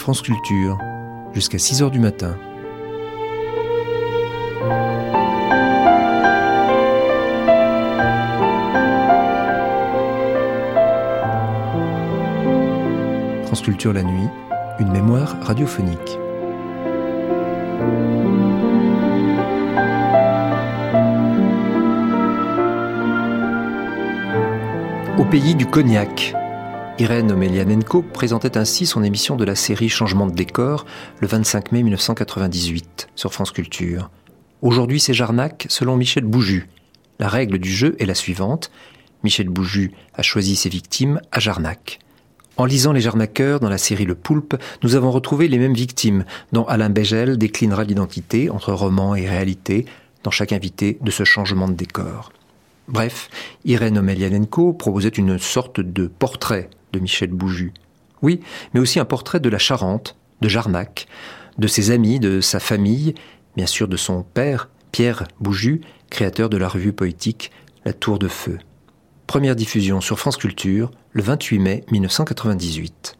France Culture, jusqu'à 6 heures du matin. France Culture la nuit, une mémoire radiophonique. Au pays du cognac, Irène Omelianenko présentait ainsi son émission de la série Changement de décor le 25 mai 1998 sur France Culture. Aujourd'hui, c'est Jarnac selon Michel Bouju. La règle du jeu est la suivante. Michel Bouju a choisi ses victimes à Jarnac. En lisant Les Jarnaqueurs dans la série Le Poulpe, nous avons retrouvé les mêmes victimes, dont Alain Bégel déclinera l'identité entre roman et réalité dans chaque invité de ce changement de décor. Bref, Irène Omelianenko proposait une sorte de portrait de Michel Bouju. Oui, mais aussi un portrait de la Charente, de Jarnac, de ses amis, de sa famille, bien sûr de son père, Pierre Bouju, créateur de la revue poétique La Tour de Feu. Première diffusion sur France Culture le 28 mai 1998.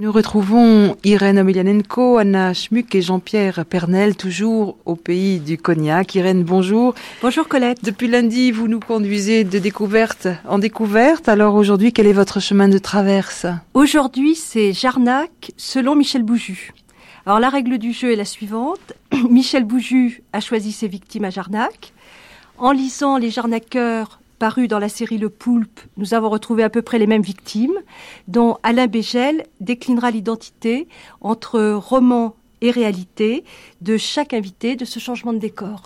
Nous retrouvons Irène Omelianenko, Anna Schmuck et Jean-Pierre Pernel, toujours au pays du cognac. Irène, bonjour. Bonjour Colette. Depuis lundi, vous nous conduisez de découverte en découverte. Alors aujourd'hui, quel est votre chemin de traverse? Aujourd'hui, c'est Jarnac, selon Michel Bouju. Alors la règle du jeu est la suivante. Michel Bouju a choisi ses victimes à Jarnac. En lisant les Jarnaqueurs paru dans la série Le Poulpe, nous avons retrouvé à peu près les mêmes victimes, dont Alain Bégel déclinera l'identité entre roman et réalité de chaque invité de ce changement de décor.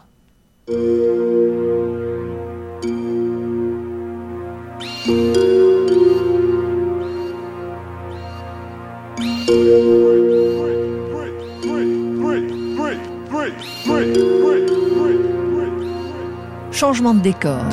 Changement de décor.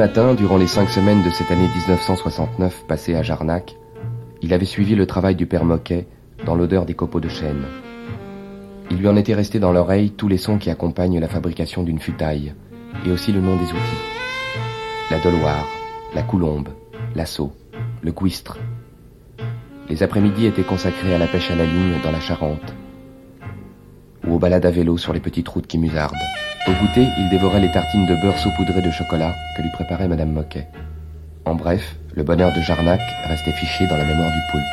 Matins, durant les cinq semaines de cette année 1969 passée à Jarnac, il avait suivi le travail du père Moquet dans l'odeur des copeaux de chêne. Il lui en était resté dans l'oreille tous les sons qui accompagnent la fabrication d'une futaille, et aussi le nom des outils. La doloire, la coulombe, l'assaut, le cuistre. Les après-midi étaient consacrés à la pêche à la ligne dans la Charente, ou aux balades à vélo sur les petites routes qui musardent. Au goûter, il dévorait les tartines de beurre saupoudré de chocolat que lui préparait Madame Moquet. En bref, le bonheur de Jarnac restait fiché dans la mémoire du poulpe.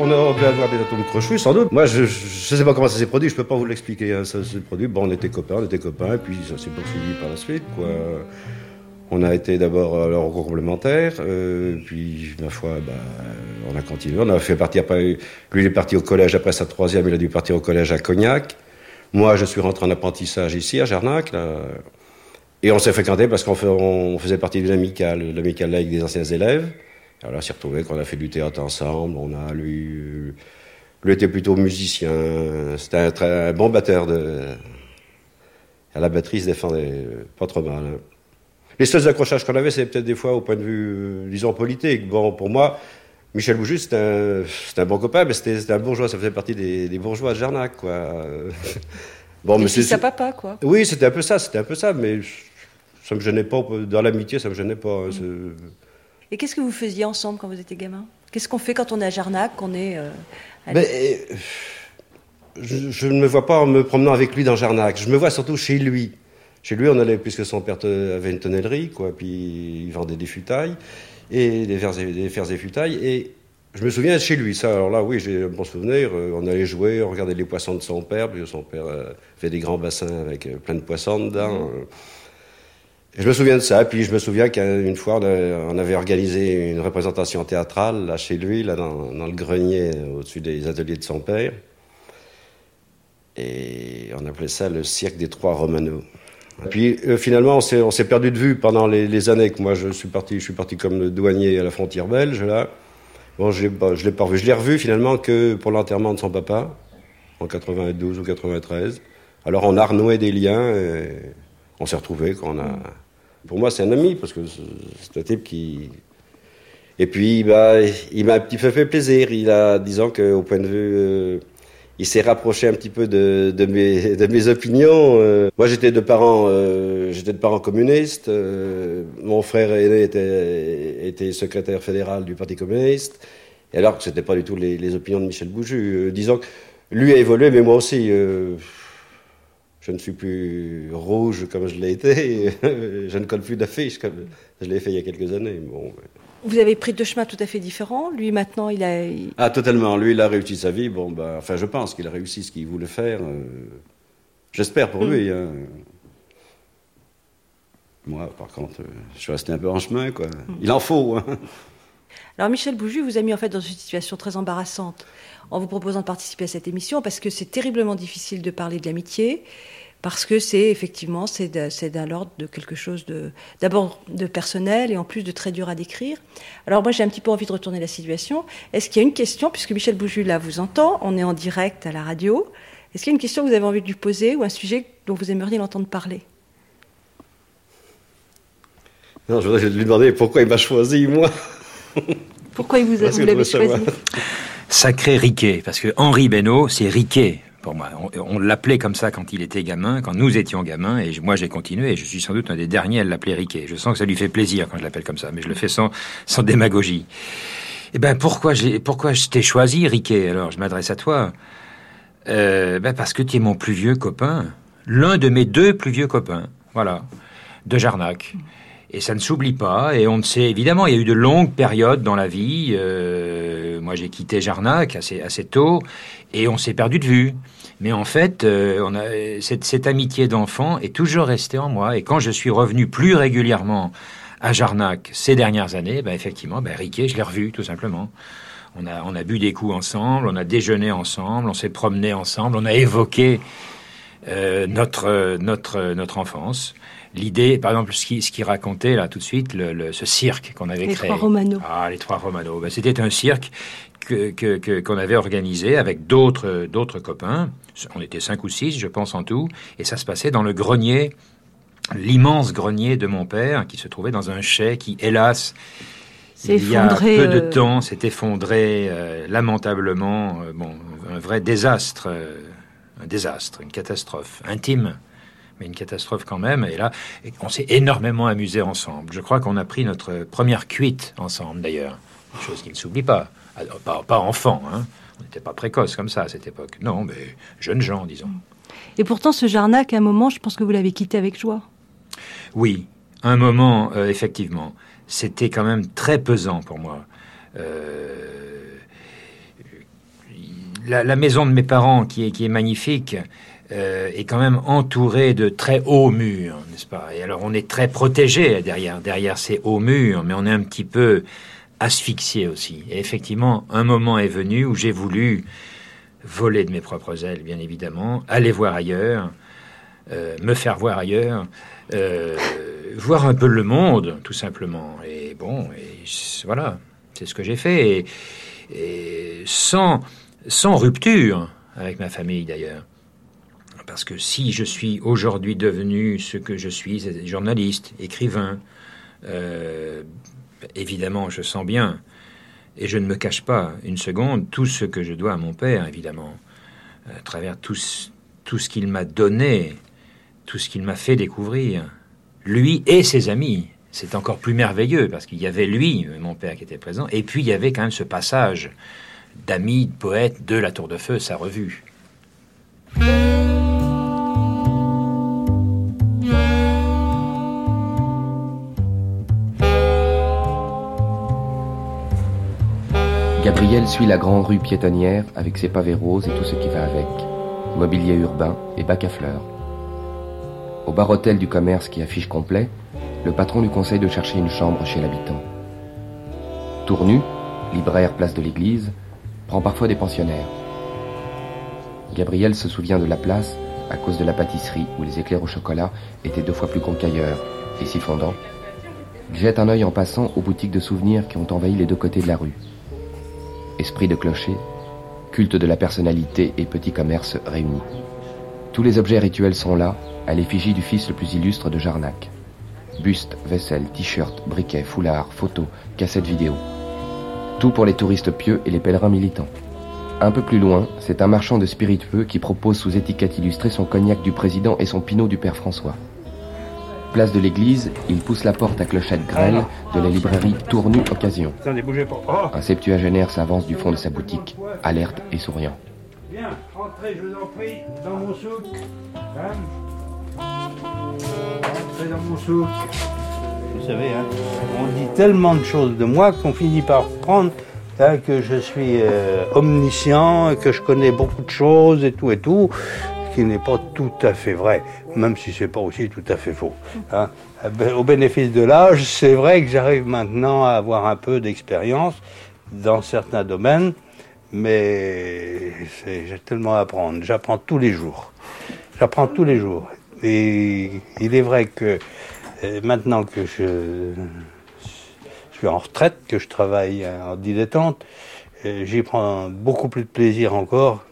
On aurait avoir des atomes crochus, sans doute. Moi, je ne sais pas comment ça s'est produit, je peux pas vous l'expliquer. Hein. Ça s'est produit, bon, on était copains, on était copains, et puis ça s'est poursuivi par la suite, quoi. On a été d'abord à leur complémentaire, euh, puis ma foi, bah, on a continué. On a fait partie après. Lui, il est parti au collège après sa troisième, il a dû partir au collège à Cognac. Moi, je suis rentré en apprentissage ici à Jarnac. Et on s'est fréquenté parce qu'on faisait partie amicale, l'amicale là avec des anciens élèves. Alors là, on s'est retrouvés qu'on a fait du théâtre ensemble. On a lui, lui était plutôt musicien. C'était un, bon batteur de. À la batterie, il se défendait pas trop mal. Les seuls accrochages qu'on avait, c'est peut-être des fois au point de vue, euh, disons, politique. Bon, pour moi, Michel Bouju, c'était un, un, bon copain, mais c'était un bourgeois, ça faisait partie des, des bourgeois de Jarnac, quoi. bon, mais c'est sa papa, quoi. Oui, c'était un peu ça, c'était un peu ça, mais ça me gênait pas. Dans l'amitié, ça me gênait pas. Mmh. Et qu'est-ce que vous faisiez ensemble quand vous étiez gamin? Qu'est-ce qu'on fait quand on est à Jarnac, qu'on est euh, ben, je, je, ne me vois pas en me promenant avec lui dans Jarnac. Je me vois surtout chez lui. Chez lui, on allait, puisque son père avait une tonnellerie, quoi, puis il vendait des futailles, et des fers et, des fers et futailles, et je me souviens chez lui, ça, alors là, oui, j'ai un bon souvenir, euh, on allait jouer, on regardait les poissons de son père, puis son père euh, fait des grands bassins avec euh, plein de poissons dedans. Et je me souviens de ça, puis je me souviens qu'une fois, on avait organisé une représentation théâtrale, là, chez lui, là, dans, dans le grenier, au-dessus des ateliers de son père. Et on appelait ça le cirque des trois Romano. Puis euh, finalement, on s'est perdu de vue pendant les, les, années que moi je suis parti. Je suis parti comme douanier à la frontière belge là. Bon, je l'ai pas revu. Je l'ai revu finalement que pour l'enterrement de son papa en 92 ou 93. Alors on a renoué des liens. Et on s'est retrouvés quand on a Pour moi, c'est un ami, parce que c'est un type qui. Et puis, bah, il m'a un petit peu fait plaisir. Il a, disons qu'au point de vue. Euh, il s'est rapproché un petit peu de, mes, opinions. Euh, moi, j'étais de parents, euh, j'étais de parents communistes. mon frère aîné était, secrétaire fédéral du Parti communiste. Et alors que c'était pas du tout les, les, opinions de Michel Bouju. disons que lui a évolué, mais moi aussi je ne suis plus rouge comme je l'ai été. je ne colle plus d'affiches comme je l'ai fait il y a quelques années. Bon, Vous avez pris deux chemins tout à fait différents. Lui, maintenant, il a. Ah, totalement. Lui, il a réussi sa vie. Bon, bah, enfin, je pense qu'il a réussi ce qu'il voulait faire. Euh, j'espère pour mm. lui. Hein. Moi, par contre, euh, je suis resté un peu en chemin, quoi. Mm. Il en faut. Hein. Alors, Michel Bouju vous a mis en fait dans une situation très embarrassante en vous proposant de participer à cette émission parce que c'est terriblement difficile de parler de l'amitié parce que c'est effectivement c'est d'un ordre de quelque chose de d'abord de personnel et en plus de très dur à décrire. Alors moi j'ai un petit peu envie de retourner la situation. Est-ce qu'il y a une question puisque Michel Bouju là vous entend, on est en direct à la radio. Est-ce qu'il y a une question que vous avez envie de lui poser ou un sujet dont vous aimeriez l'entendre parler? Non, je voudrais lui demander pourquoi il m'a choisi moi. Pourquoi il vous, a, vous l'avez choisi? Sacré Riquet, parce que Henri Benoît, c'est Riquet moi. On, l'appelait comme ça quand il était gamin, quand nous étions gamins, et moi j'ai continué, et je suis sans doute un des derniers à l'appeler Riquet. Je sens que ça lui fait plaisir quand je l'appelle comme ça, mais je le fais sans, sans démagogie. Eh ben pourquoi j'ai pourquoi je t'ai choisi, Riquet? Alors je m'adresse à toi. Euh, ben parce que tu es mon plus vieux copain, l'un de mes deux plus vieux copains, voilà, de Jarnac. Et ça ne s'oublie pas. Et on ne sait, évidemment, il y a eu de longues périodes dans la vie. Euh, moi, j'ai quitté Jarnac assez, assez tôt et on s'est perdu de vue. Mais en fait, euh, on a, cette, cette amitié d'enfant est toujours restée en moi. Et quand je suis revenu plus régulièrement à Jarnac ces dernières années, ben effectivement, ben Riquet, je l'ai revu, tout simplement. On a, on a bu des coups ensemble, on a déjeuné ensemble, on s'est promené ensemble, on a évoqué euh, notre, notre, notre enfance l'idée, par exemple, ce qu'il qui racontait là tout de suite, le, ce cirque qu'on avait créé. Les trois Romano. Ah, les trois Romano. Ben, C'était un cirque qu'on que, qu'on avait organisé avec d'autres d'autres copains. On était cinq ou six, je pense, en tout. Et ça se passait dans le grenier, l'immense grenier de mon père, qui se trouvait dans un chai qui, hélas, il y a peu de euh, temps, s'est effondré euh, lamentablement. Euh, bon, un vrai désastre, un désastre, une catastrophe intime mais une catastrophe quand même. Et là, on s'est énormément amusé ensemble. Je crois qu'on a pris notre première cuite ensemble, d'ailleurs. Chose qui ne s'oublie pas. Pas. Pas enfant, hein. On n'était pas précoce comme ça à cette époque. Non, mais jeunes gens, disons. Et pourtant, ce Jarnac, à un moment, je pense que vous l'avez quitté avec joie. Oui, un moment, euh, effectivement. C'était quand même très pesant pour moi. Euh, la, la, maison de mes parents, qui est, qui est magnifique, euh, est quand même entouré de très hauts murs, n'est-ce pas? Et alors on est très protégé derrière, derrière ces hauts murs, mais on est un petit peu asphyxié aussi. Et effectivement, un moment est venu où j'ai voulu voler de mes propres ailes, bien évidemment, aller voir ailleurs, euh, me faire voir ailleurs, euh, voir un peu le monde, tout simplement. Et bon, et voilà, c'est ce que j'ai fait, et, sans rupture avec ma famille d'ailleurs. Parce que si je suis aujourd'hui devenu ce que je suis, journaliste, écrivain, euh, évidemment, je sens bien, et je ne me cache pas une seconde, tout ce que je dois à mon père, évidemment, à travers tout, tout ce qu'il m'a donné, tout ce qu'il m'a fait découvrir, lui et ses amis. C'est encore plus merveilleux parce qu'il y avait lui, mon père, qui était présent, et puis il y avait quand même ce passage d'amis, de poètes de la Tour de Feu, sa revue. Gabriel suit la grande rue piétonnière avec ses pavés roses et tout ce qui va avec, mobilier urbain et bac à fleurs. Au bar-hôtel du commerce qui affiche complet, le patron lui conseille de chercher une chambre chez l'habitant. Tournu, libraire place de l'église, prend parfois des pensionnaires. Gabriel se souvient de la place à cause de la pâtisserie où les éclairs au chocolat étaient deux fois plus gros qu'ailleurs et si fondants. Il jette un œil en passant aux boutiques de souvenirs qui ont envahi les deux côtés de la rue esprit de clocher, culte de la personnalité et petit commerce réunis. Tous les objets rituels sont là, à l'effigie du fils le plus illustre de Jarnac. Bustes, vaisselle, t-shirts, briquets, foulards, photos, cassettes vidéo. Tout pour les touristes pieux et les pèlerins militants. Un peu plus loin, c'est un marchand de spiritueux qui propose sous étiquette illustrée son cognac du président et son pinot du père François. Place de l'église, il pousse la porte à clochette grêle de la librairie Tournu Occasion. Oh. Un septuagénaire s'avance du fond de sa boutique, alerte et souriant. Bien, rentrez, je vous en prie, dans mon souk. Hein rentrez dans mon souk. Vous savez, hein, on dit tellement de choses de moi qu'on finit par prendre hein, que je suis euh, omniscient, que je connais beaucoup de choses et tout et tout, qui n'est pas tout à fait vrai, même si c'est pas aussi tout à fait faux. hein. Ben, Au bénéfice de l'âge, c'est vrai que j'arrive maintenant à avoir un peu d'expérience dans certains domaines, mais j'ai tellement à apprendre. J'apprends tous les jours. J'apprends tous les jours. Et il est vrai que euh, maintenant que je, je suis en retraite, que je travaille en dilettante, euh, j'y prends beaucoup plus de plaisir encore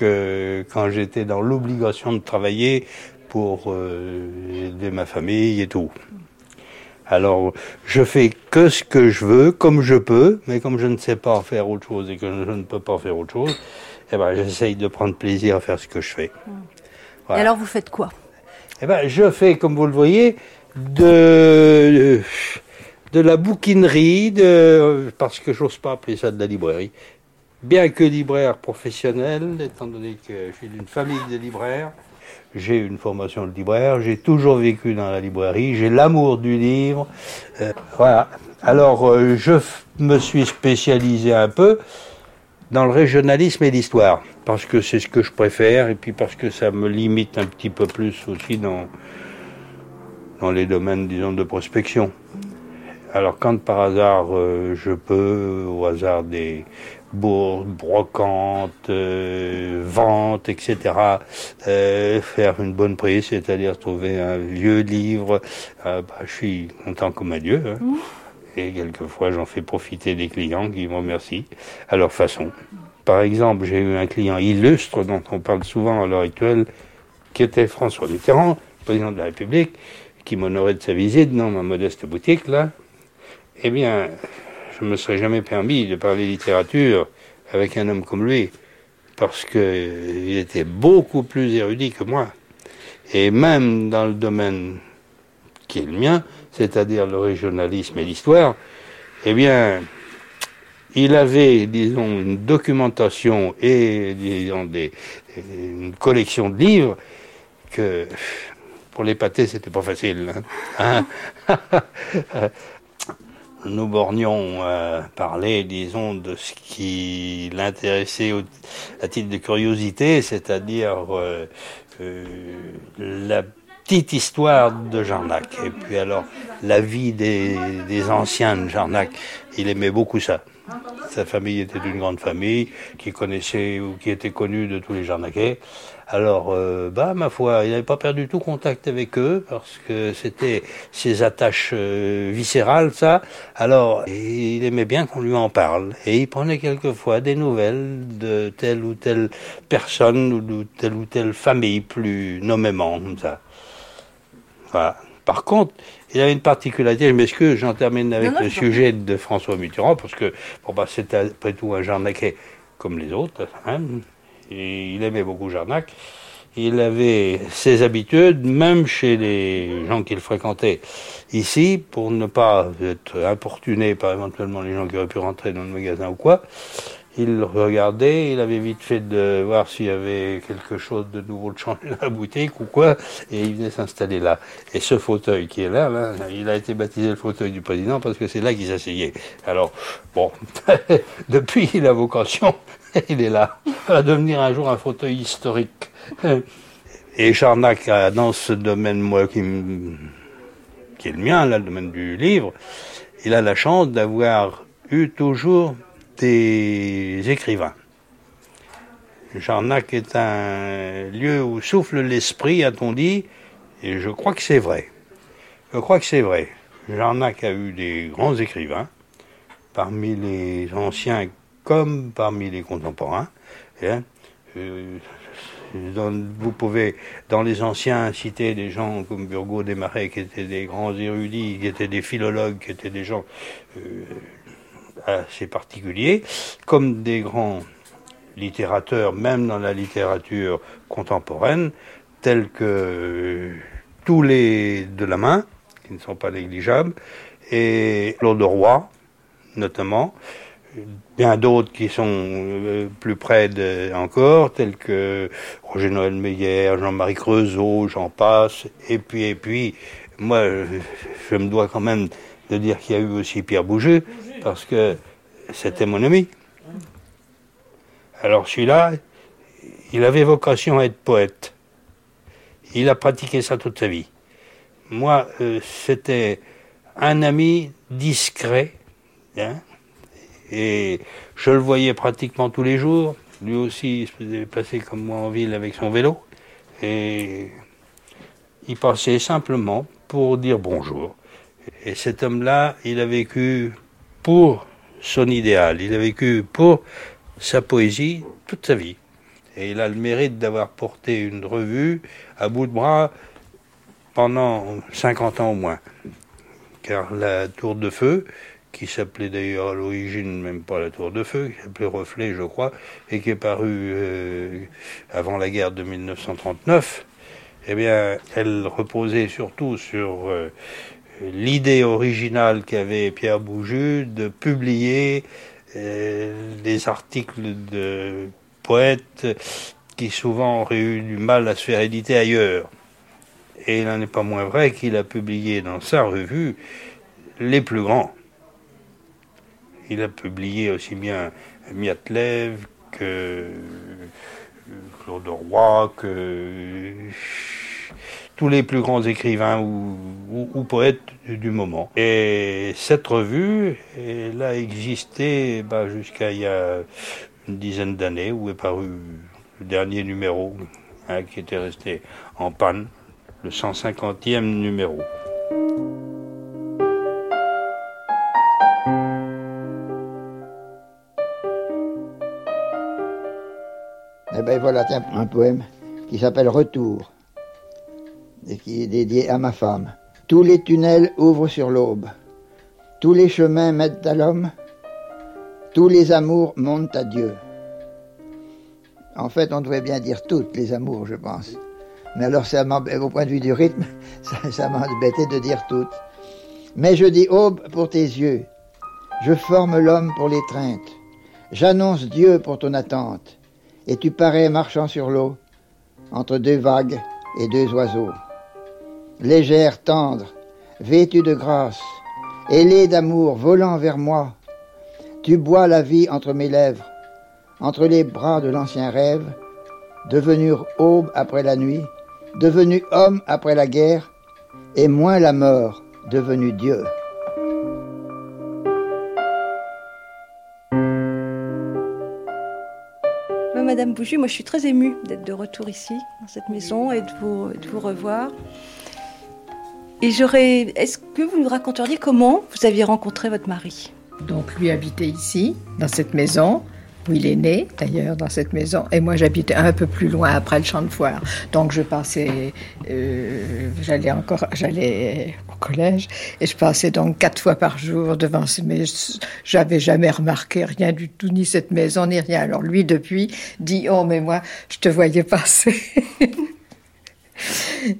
que quand j'étais dans l'obligation de travailler pour euh, aider ma famille et tout. Alors, je fais que ce que je veux, comme je peux, mais comme je ne sais pas faire autre chose et que je ne peux pas faire autre chose, eh ben, j'essaye de prendre plaisir à faire ce que je fais. Et Voilà. alors vous faites quoi? Eh ben, je fais, comme vous le voyez, de, de la bouquinerie, de, parce que j'ose pas appeler ça de la librairie. Bien que libraire professionnel, étant donné que je suis d'une famille de libraires, j'ai une formation de libraire, j'ai toujours vécu dans la librairie, j'ai l'amour du livre. euh, voilà. Alors, euh, je me suis spécialisé un peu dans le régionalisme et l'histoire, parce que c'est ce que je préfère, et puis parce que ça me limite un petit peu plus aussi dans, dans les domaines, disons, de prospection. Alors quand par hasard euh, je peux, au hasard des bourses, brocantes, euh, ventes, etc., euh, faire une bonne prise, c'est-à-dire trouver un vieux livre, bah, je suis content comme un dieu. hein. Et quelquefois j'en fais profiter des clients qui me remercient à leur façon. Par exemple, j'ai eu un client illustre dont on parle souvent à l'heure actuelle, qui était François Mitterrand, président de la République, qui m'honorait de sa visite dans ma modeste boutique là. Eh bien, je me serais jamais permis de parler littérature avec un homme comme lui, parce qu'il était beaucoup plus érudit que moi. Et même dans le domaine qui est le mien, c'est-à-dire le régionalisme et l'histoire, eh bien, il avait, disons, une documentation et, disons, une collection de livres que pour les pâtés, c'était pas facile. hein. Nous bornions à parler, disons, de ce qui l'intéressait à titre de curiosité, c'est-à-dire euh, euh, la petite histoire de Jarnac. Et puis alors, la vie des, des anciens de Jarnac. Il aimait beaucoup ça. Sa famille était une grande famille qui connaissait ou qui était connue de tous les Jarnaquais. Alors, euh, bah, ma foi, il n'avait pas perdu tout contact avec eux parce que c'était ses attaches euh, viscérales, ça. Alors, il aimait bien qu'on lui en parle. Et il prenait quelquefois des nouvelles de telle ou telle personne ou de telle ou telle famille, plus nommément, comme ça. Voilà. Par contre, il avait une particularité, je m'excuse, j'en termine avec Non, non, le sujet de François Mitterrand, parce que bon, bah, c'est après tout un Jarnaquais comme les autres. hein. Il aimait beaucoup Jarnac. Il avait ses habitudes, même chez les gens qu'il fréquentait ici, pour ne pas être importuné par éventuellement les gens qui auraient pu rentrer dans le magasin ou quoi. Il regardait, il avait vite fait de voir s'il y avait quelque chose de nouveau de changer dans la boutique ou quoi, et il venait s'installer là. Et ce fauteuil qui est là, il a été baptisé le fauteuil du président parce que c'est là qu'il s'asseyait. Alors, bon, depuis il a vocation, il est là, Il va devenir un jour un fauteuil historique. Et Charnac, a, dans ce domaine, moi, qui est le mien, là, le domaine du livre, il a la chance d'avoir eu toujours des écrivains. Jarnac est un lieu où souffle l'esprit, a-t-on dit, et je crois que c'est vrai. Je crois que c'est vrai. Jarnac a eu des grands écrivains, parmi les anciens comme parmi les contemporains. hein. Euh, vous pouvez, dans les anciens, citer des gens comme Burgot Desmarais, qui étaient des grands érudits, qui étaient des philologues, qui étaient des gens euh, assez particuliers, comme des grands littérateurs, même dans la littérature contemporaine, tels que euh, tous les de la main, qui ne sont pas négligeables, et Claude Roy, notamment, bien d'autres qui sont euh, plus près de, encore, tels que Roger Noël Meyer, Jean-Marie Creusot, j'en passe, et puis, et puis, moi, je, me dois quand même de dire qu'il y a eu aussi Pierre Bouget, parce que c'était mon ami. Alors celui-là, il avait vocation à être poète. Il a pratiqué ça toute sa vie. Moi, euh, c'était un ami discret, hein, et je le voyais pratiquement tous les jours. Lui aussi, il se passer comme moi en ville avec son vélo. Et il passait simplement pour dire bonjour. Et cet homme-là, il a vécu pour son idéal. Il a vécu pour sa poésie toute sa vie. Et il a le mérite d'avoir porté une revue à bout de bras pendant 50 ans au moins. Car la Tour de Feu, qui s'appelait d'ailleurs à l'origine même pas la Tour de Feu, qui s'appelait Reflet, je crois, et qui est paru euh, avant la guerre de 1939, eh bien, elle reposait surtout sur euh, l'idée originale qu'avait Pierre Bouju de publier euh, des articles de poètes qui souvent auraient eu du mal à se faire éditer ailleurs. Et il n'en est pas moins vrai qu'il a publié dans sa revue les plus grands. Il a publié aussi bien Miatlev que Claude Roy, que tous les plus grands écrivains ou, poètes du moment. Et cette revue, elle a existé bah, jusqu'à il y a une dizaine d'années, où est paru le dernier numéro, hein, qui était resté en panne, le 150e numéro. Eh bien voilà, un poème qui s'appelle Retour qui est dédié à ma femme. Tous les tunnels ouvrent sur l'aube. Tous les chemins mènent à l'homme. Tous les amours montent à Dieu. En fait, on devrait bien dire toutes les amours, je pense. Mais alors, ça au point de vue du rythme, ça, ça m'a embêté de dire toutes. Mais je dis aube pour tes yeux. Je forme l'homme pour l'étreinte. J'annonce Dieu pour ton attente et tu parais marchant sur l'eau, entre deux vagues et deux oiseaux. Légère, tendre, vêtue de grâce, ailée d'amour, volant vers moi, tu bois la vie entre mes lèvres, entre les bras de l'ancien rêve, devenu aube après la nuit, devenu homme après la guerre, et moins la mort, devenu Dieu. Madame Bouju, moi je suis très émue d'être de retour ici, dans cette maison, et de vous, de vous revoir. Et j'aurais. Est-ce que vous nous raconteriez comment vous aviez rencontré votre mari? Donc lui habitait ici, dans cette maison où il est né, d'ailleurs, dans cette maison. Et moi, j'habitais un peu plus loin, après le champ de foire. Donc, je passais, euh, j'allais encore, j'allais au collège, et je passais donc quatre fois par jour devant ce mais J'avais jamais remarqué rien du tout, ni cette maison, ni rien. Alors, lui, depuis, dit, oh, mais moi, je te voyais passer.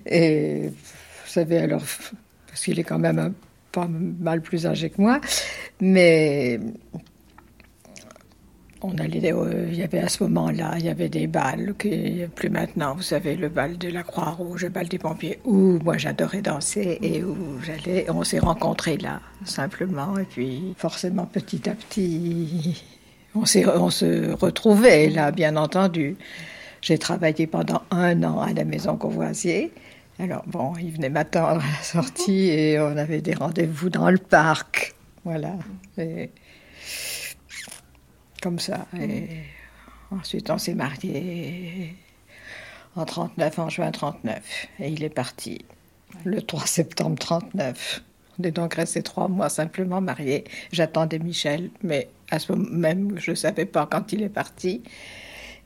et, savez, alors, parce qu'il est quand même pas mal plus âgé que moi, mais on allait, euh, il y avait à ce moment-là, il y avait des balles, qui, plus maintenant, vous savez, le bal de la Croix-Rouge, le bal des pompiers, où moi j'adorais danser et où j'allais, on s'est rencontrés là, simplement, et puis forcément petit à petit, on, on se retrouvait là, bien entendu. J'ai travaillé pendant un an à la maison Courvoisier. Alors bon, il venait m'attendre à la sortie et on avait des rendez-vous dans le parc. Voilà. Comme ça. Et ensuite, on s'est mariés en 39, en juin 39. Et il est parti le 3 septembre 39. On est donc restés trois mois simplement mariés. J'attendais Michel, mais à ce moment même, je ne savais pas quand il est parti.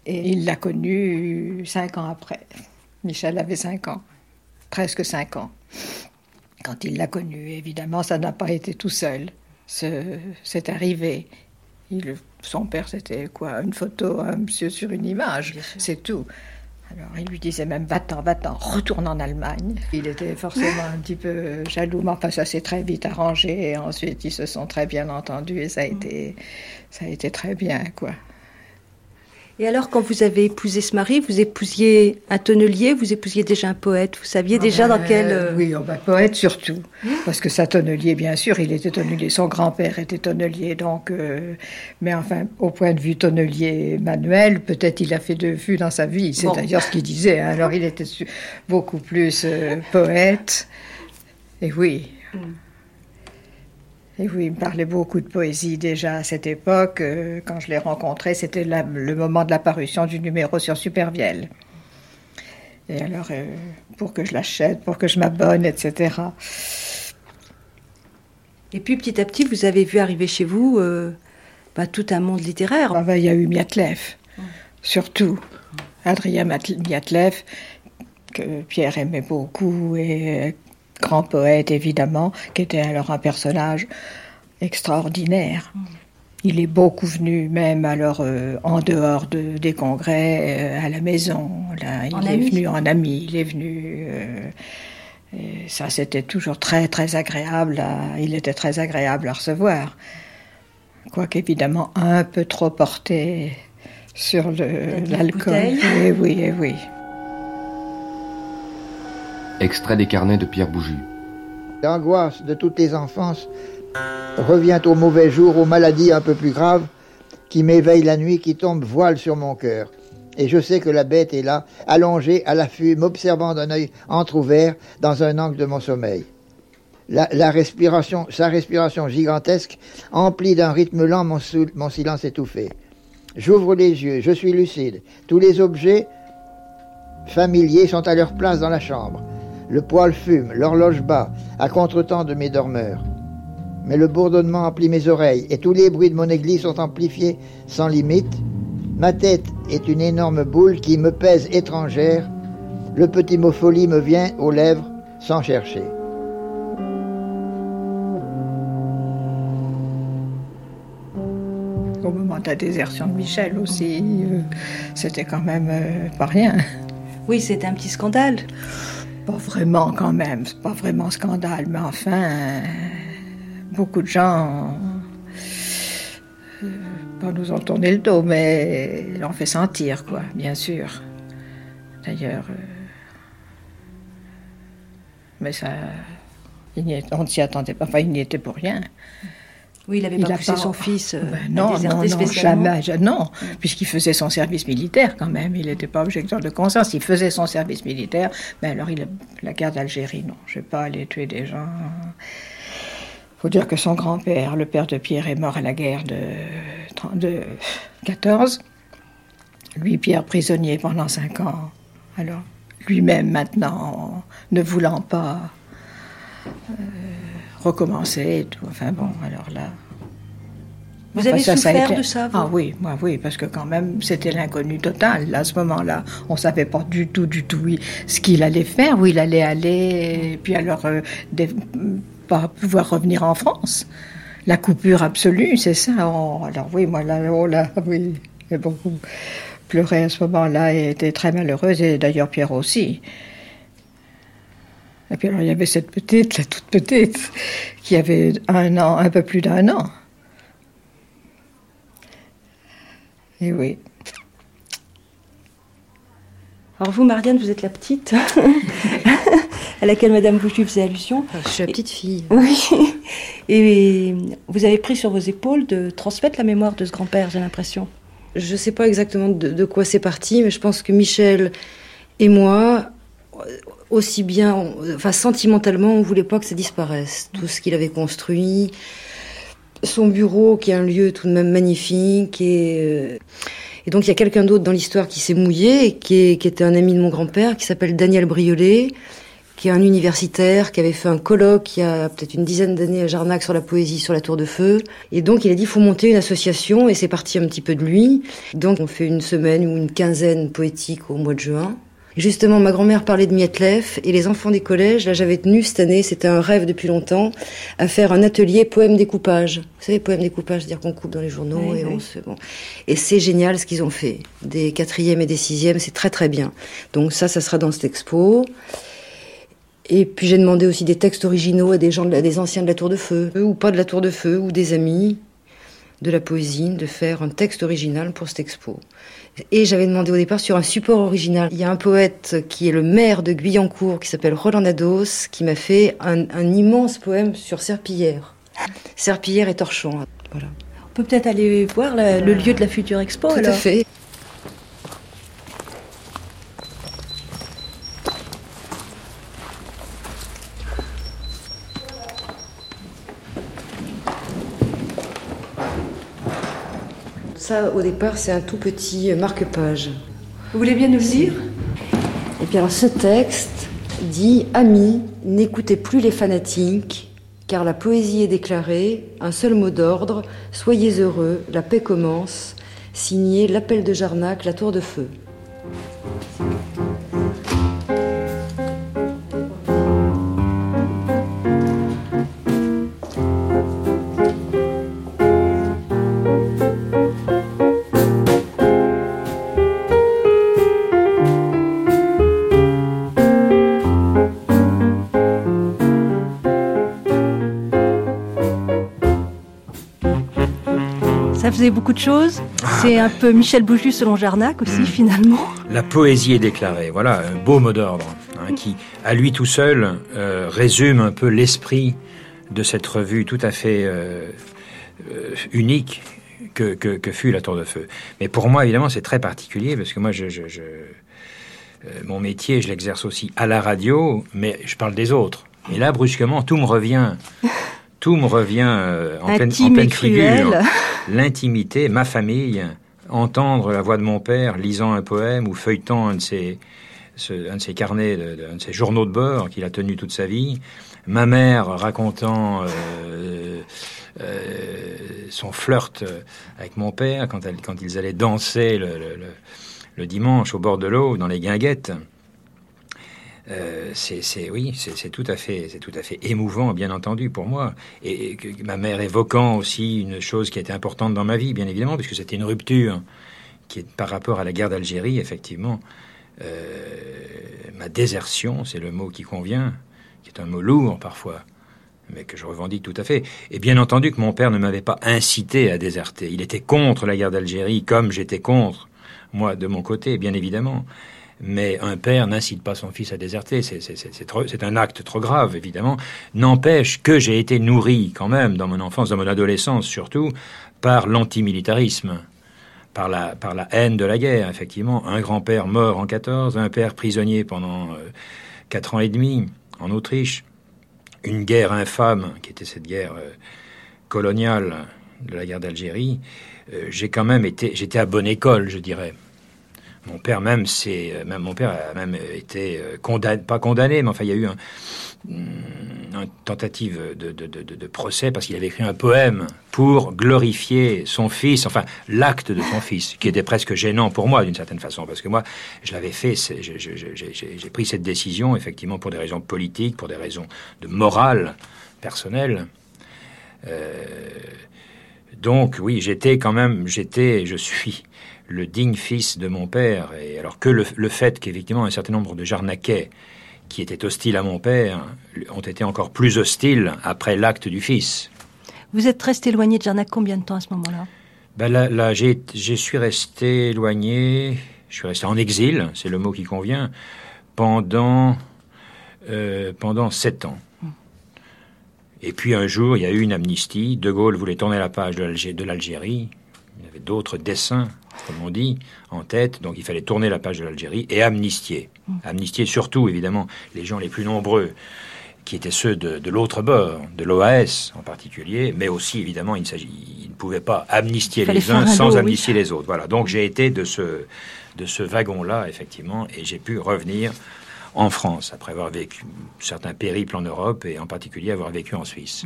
Et il l'a connu cinq ans après. Michel avait cinq ans, presque cinq ans. Quand il l'a connu, évidemment, ça n'a pas été tout seul. C'est arrivé. Il, son père, c'était quoi? Une photo, un monsieur sur une image, c'est tout. Alors il lui disait même va-t'en, va-t'en, retourne en Allemagne. Il était forcément un petit peu jaloux, mais enfin ça s'est très vite arrangé. Et ensuite ils se sont très bien entendus et ça a été, ça a été très bien quoi. Et alors, quand vous avez épousé ce mari, vous épousiez un tonnelier, vous épousiez déjà un poète, vous saviez déjà dans quel... Euh, oui, oh, bah, poète surtout, parce que sa tonnelier, bien sûr, il était tonnelier, son grand-père était tonnelier, donc... Euh, mais enfin, au point de vue tonnelier manuel, peut-être il a fait deux vues dans sa vie, c'est d'ailleurs ce qu'il disait, hein. alors il était beaucoup plus euh, poète, et oui... Mm. Et oui, il me parlait beaucoup de poésie déjà à cette époque. Euh, quand je l'ai rencontré, c'était le moment de la parution du numéro sur Supervielle. Et alors, euh, pour que je l'achète, pour que je m'abonne, etc. Et puis petit à petit, vous avez vu arriver chez vous euh, bah, tout un monde littéraire. Ah bah, il y a eu Miatlev, surtout. Adrien Miatlev, que Pierre aimait beaucoup et grand poète évidemment, qui était alors un personnage extraordinaire. Mm. Il est beaucoup venu, même alors euh, en dehors de, des congrès, euh, à la maison. Là, il est venu en ami, il est venu. Euh, et ça, c'était toujours très, très agréable. il était très agréable à recevoir. Quoique, évidemment, un peu trop porté sur l'alcool. Eh oui, eh oui. Extrait des carnets de Pierre Bouju. L'angoisse de toutes les enfances revient au mauvais jour, aux maladies un peu plus graves, qui m'éveillent la nuit, qui tombent voile sur mon cœur. Et je sais que la bête est là, allongée à l'affût, m'observant d'un œil entr'ouvert dans un angle de mon sommeil. La, respiration, sa respiration gigantesque emplit d'un rythme lent mon silence étouffé. J'ouvre les yeux, je suis lucide. Tous les objets familiers sont à leur place dans la chambre. Le poêle fume, l'horloge bat, à contretemps de mes dormeurs. Mais le bourdonnement emplit mes oreilles, et tous les bruits de mon église sont amplifiés sans limite. Ma tête est une énorme boule qui me pèse étrangère. Le petit mot folie me vient aux lèvres sans chercher. Au moment de la désertion de Michel aussi, euh, c'était quand même euh, pas rien. Oui, c'était un petit scandale. Pas vraiment quand même, c'est pas vraiment scandale, mais enfin, beaucoup de gens euh, pas nous ont tourné le dos, mais l'ont fait sentir, quoi, bien sûr. D'ailleurs, euh, mais ça, on ne s'y attendait pas, enfin, il n'y était pour rien. Oui, il avait pas poussé son fils euh, ben non, non, non, jamais, non, puisqu'il faisait son service militaire quand même. Il n'était pas objecteur de conscience. Il faisait son service militaire. Mais alors, il, la guerre d'Algérie, non, je ne vais pas aller tuer des gens. Il faut dire que son grand-père, le père de Pierre, est mort à la guerre de, de 14. Lui, Pierre, prisonnier pendant cinq ans. Alors, lui-même maintenant, ne voulant pas. Euh, recommencer et tout. Enfin bon, alors là. Vous avez souffert de ça Ah oui, moi oui, parce que quand même, c'était l'inconnu total. à ce moment-là, on savait pas du tout, du tout oui, ce qu'il allait faire, où il allait aller, et puis alors, euh, pas pouvoir revenir en France. La coupure absolue, c'est ça. alors oui, moi là, oh là, oui, j'ai beaucoup pleuré à ce moment-là et était très malheureuse, et d'ailleurs Pierre aussi. Et puis alors il y avait cette petite, la toute petite, qui avait un an, un peu plus d'un an. Et oui. Alors vous, Marianne, vous êtes la petite à laquelle Madame Bouchu faisait allusion. Je suis la petite fille. Oui. Et vous avez pris sur vos épaules de transmettre la mémoire de ce grand-père, j'ai l'impression. Je ne sais pas exactement de quoi c'est parti, mais je pense que Michel et moi, aussi bien, enfin sentimentalement, on voulait pas que ça disparaisse. Tout ce qu'il avait construit, son bureau qui est un lieu tout de même magnifique et, euh, donc il y a quelqu'un d'autre dans l'histoire qui s'est mouillé qui, était un ami de mon grand-père qui s'appelle Daniel Briolet qui est un universitaire, qui avait fait un colloque il y a peut-être une dizaine d'années à Jarnac sur la poésie sur la Tour de Feu. Et donc il a dit, faut monter une association, et c'est parti un petit peu de lui. Donc on fait une semaine ou une quinzaine poétique au mois de juin. Justement, ma grand-mère parlait de Mietlef et les enfants des collèges, là j'avais tenu cette année, c'était un rêve depuis longtemps, à faire un atelier poème découpage. Vous savez, poème découpage, c'est-à-dire qu'on coupe dans les journaux et on se... Bon. Et c'est génial ce qu'ils ont fait. Des quatrièmes et des sixièmes, c'est très très bien. Donc ça, ça sera dans cette expo. Et puis j'ai demandé aussi des textes originaux à des gens, à des anciens de la Tour de Feu, ou pas de la Tour de Feu, ou des amis de la poésie, de faire un texte original pour cette expo. Et j'avais demandé au départ sur un support original. Il y a un poète qui est le maire de Guyancourt, qui s'appelle Roland Nados, qui m'a fait un, immense poème sur Serpillière. Serpillière et Torchon. Voilà. On peut peut-être aller voir le lieu de la future expo. Tout à fait. Ça, au départ, c'est un tout petit marque-page. Vous voulez bien nous le lire? Et puis alors, ce texte dit Amis, n'écoutez plus les fanatiques, car la poésie est déclarée, un seul mot d'ordre, soyez heureux, la paix commence. Signé L'appel de Jarnac, la tour de feu. Faisait beaucoup de choses. Ah. C'est un peu Michel Bouju selon Jarnac aussi, hmm. finalement. La poésie est déclarée, voilà, un beau mot d'ordre, hein, qui, à lui tout seul, euh, résume un peu l'esprit de cette revue tout à fait euh, euh, unique que, que, fut La Tour de Feu. Mais pour moi, évidemment, c'est très particulier, parce que moi, je, je, je mon métier, je l'exerce aussi à la radio, mais je parle des autres. Et là, brusquement, tout me revient. Tout me revient en, pleine, en pleine figure. l'intimité, ma famille, entendre la voix de mon père lisant un poème ou feuilletant un de ses, un de ses carnets, un de ses journaux de bord qu'il a tenu toute sa vie, ma mère racontant euh, euh, son flirt avec mon père quand, elle, quand ils allaient danser le, le dimanche au bord de l'eau dans les guinguettes. Euh, c'est oui, c'est tout à fait, c'est tout à fait émouvant, bien entendu pour moi. Et, ma mère évoquant aussi une chose qui était importante dans ma vie, bien évidemment, puisque c'était une rupture qui est par rapport à la guerre d'Algérie, effectivement. Euh, ma désertion, c'est le mot qui convient, qui est un mot lourd parfois, mais que je revendique tout à fait. Et bien entendu que mon père ne m'avait pas incité à déserter. Il était contre la guerre d'Algérie, comme j'étais contre, moi, de mon côté, bien évidemment. Mais un père n'incite pas son fils à déserter, c'est un acte trop grave, évidemment. N'empêche que j'ai été nourri quand même, dans mon enfance, dans mon adolescence surtout, par l'antimilitarisme, par la, haine de la guerre, effectivement. Un grand-père mort en 14, un père prisonnier pendant euh, quatre ans et demi en Autriche, une guerre infâme, qui était cette guerre euh, coloniale de la guerre d'Algérie. Euh, j'ai quand même été, j'étais à bonne école, je dirais. Mon père même, c'est euh, même mon père a même été euh, condamné, pas condamné, mais enfin il y a eu un, une tentative de, procès parce qu'il avait écrit un poème pour glorifier son fils, enfin l'acte de son fils, qui était presque gênant pour moi d'une certaine façon, parce que moi je l'avais fait, j'ai pris cette décision effectivement pour des raisons politiques, pour des raisons de morale personnelle. Euh, donc oui, j'étais quand même, j'étais, je suis le digne fils de mon père, et alors que le, fait qu'effectivement un certain nombre de Jarnaquais qui étaient hostiles à mon père ont été encore plus hostiles après l'acte du fils. Vous êtes resté éloigné de Jarnac combien de temps à ce moment-là? Ben là, là j'ai, je suis resté éloigné, je suis resté en exil, c'est le mot qui convient, pendant, euh, pendant sept ans. Hmm. Et puis un jour, il y a eu une amnistie. De Gaulle voulait tourner la page de l'Algérie. Il y avait d'autres dessins comme on dit, en tête. Donc il fallait tourner la page de l'Algérie et amnistier. Mm. Amnistier surtout, évidemment, les gens les plus nombreux qui étaient ceux de, l'autre bord, de l'OAS en particulier, mais aussi évidemment il ne, il ne pouvait pas amnistier les uns sans amnistier les autres. Voilà, donc j'ai été de ce, de ce wagon-là, effectivement, et j'ai pu revenir en France, après avoir vécu certains périples en Europe et en particulier avoir vécu en Suisse.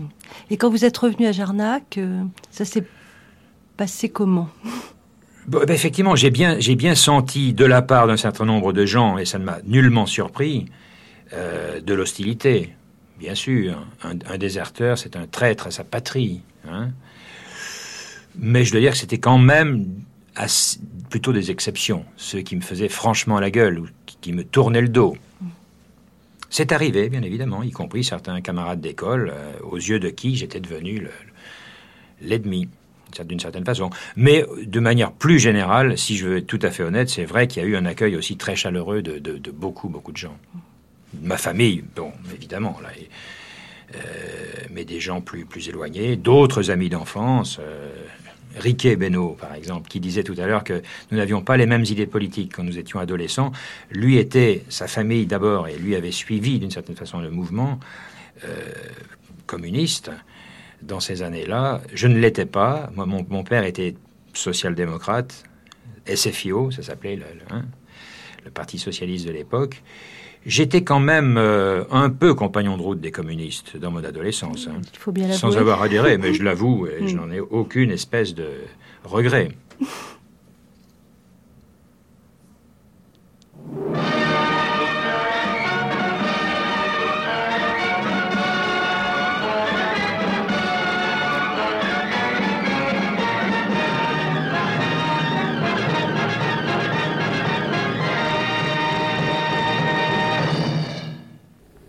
Et quand vous êtes revenu à Jarnac, euh, ça s'est passé comment? Ben, effectivement, j'ai bien, senti de la part d'un certain nombre de gens, et ça ne m'a nullement surpris, euh, de l'hostilité. Bien sûr, un, déserteur, c'est un traître à sa patrie. hein. Mais je dois dire que c'était quand même plutôt des exceptions, ceux qui me faisaient franchement la gueule ou qui, me tournaient le dos. C'est arrivé, bien évidemment, y compris certains camarades d'école, euh, aux yeux de qui j'étais devenu le- l'ennemi, d'une certaine façon. Mais de manière plus générale, si je veux être tout à fait honnête, c'est vrai qu'il y a eu un accueil aussi très chaleureux de, de- beaucoup, beaucoup de gens. Ma famille, bon, évidemment, là, et, euh, mais des gens plus, plus éloignés, d'autres amis d'enfance, euh, Riquet Beno, par exemple, qui disait tout à l'heure que nous n'avions pas les mêmes idées politiques quand nous étions adolescents. Lui était, sa famille d'abord, et lui avait suivi d'une certaine façon le mouvement euh, communiste dans ces années-là. Je ne l'étais pas. Moi, mon, mon père était social-démocrate, SFIO, ça s'appelait le, le- hein, le Parti socialiste de l'époque. J'étais quand même euh, un peu compagnon de route des communistes dans mon adolescence. hein. Il faut bien l'avouer. Sans avoir adhéré, mais je l'avoue, et je Mm. n'en ai aucune espèce de regret.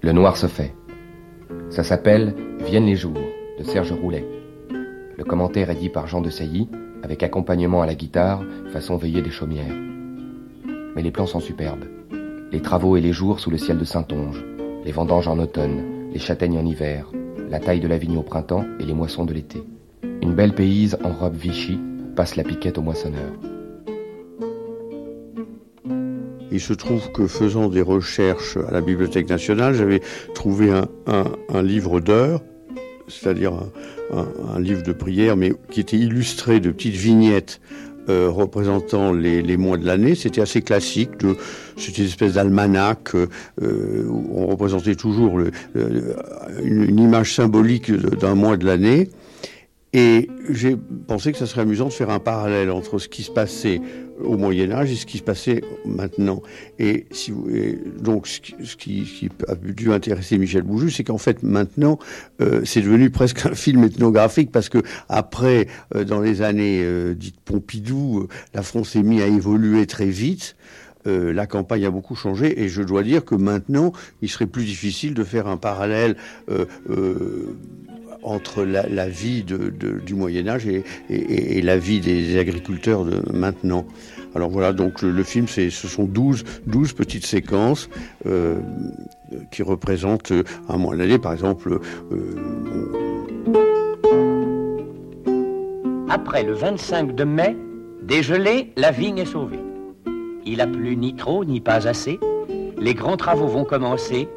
Le noir se fait. Ça s'appelle Viennent les jours de Serge Roulet. Le commentaire est dit par Jean de Sailly, avec accompagnement à la guitare, façon veillée des chaumières. Mais les plans sont superbes. Les travaux et les jours sous le ciel de Saintonge, les vendanges en automne, les châtaignes en hiver, la taille de la vigne au printemps et les moissons de l'été. Une belle payse en robe Vichy passe la piquette au moissonneur. Il se trouve que faisant des recherches à la Bibliothèque nationale, j'avais trouvé un, livre d'heures, c'est-à-dire un, livre de prière, mais qui était illustré de petites vignettes euh, représentant les, mois de l'année. C'était assez classique. C'était une espèce d'almanach euh, euh, où on représentait toujours une, une image symbolique d'un mois de l'année. Et j'ai pensé que ça serait amusant de faire un parallèle entre ce qui se passait au Moyen Âge et ce qui se passait maintenant. Et, donc, ce qui, a dû intéresser Michel Bouju, c'est qu'en fait, maintenant, euh, c'est devenu presque un film ethnographique parce que après, euh, dans les années euh, dites Pompidou, la France s'est mise à évoluer très vite. La campagne a beaucoup changé et je dois dire que maintenant, il serait plus difficile de faire un parallèle entre la, vie du Moyen Âge et, la vie des agriculteurs de maintenant. Alors voilà, donc le, film, ce sont 12, 12 petites séquences euh, qui représentent euh, un mois de l'année. Par exemple, euh, Après le 25 de mai, dégelé, la vigne est sauvée. Il a plu ni trop ni pas assez. Les grands travaux vont commencer.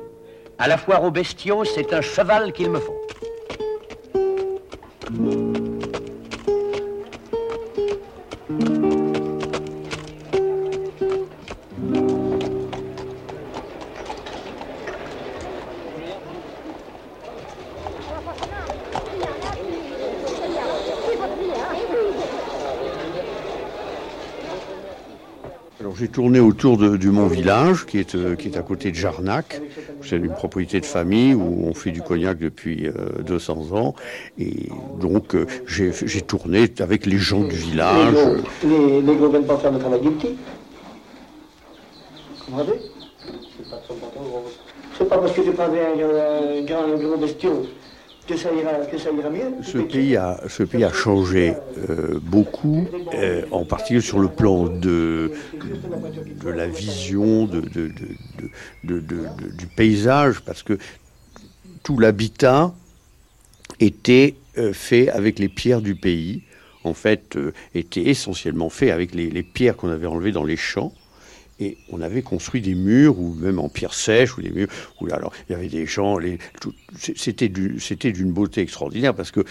À la foire aux bestiaux, c'est un cheval qu'il me faut. Alors j'ai tourné autour de- du Mont Village, qui est, euh, qui est à côté de Jarnac. C'est une propriété de famille où on fait du cognac depuis euh, 200 ans. Et donc euh, j'ai tourné avec les gens du village. Les, gros viennent pas faire le travail du petit. Comprenez? C'est pas, pas, pas parce que tu prends un, grand gros que ça ira, que ça ira mieux. Ce pays a, ce pays a changé euh, beaucoup, euh, en particulier sur le plan de, de la vision de, du paysage, parce que tout l'habitat était euh, fait avec les pierres du pays, en fait, était essentiellement fait avec les, les pierres qu'on avait enlevées dans les champs. Et on avait construit des murs, ou même en pierre sèche, ou des murs, où alors, il y avait des gens, les, c'était d'une beauté extraordinaire, parce que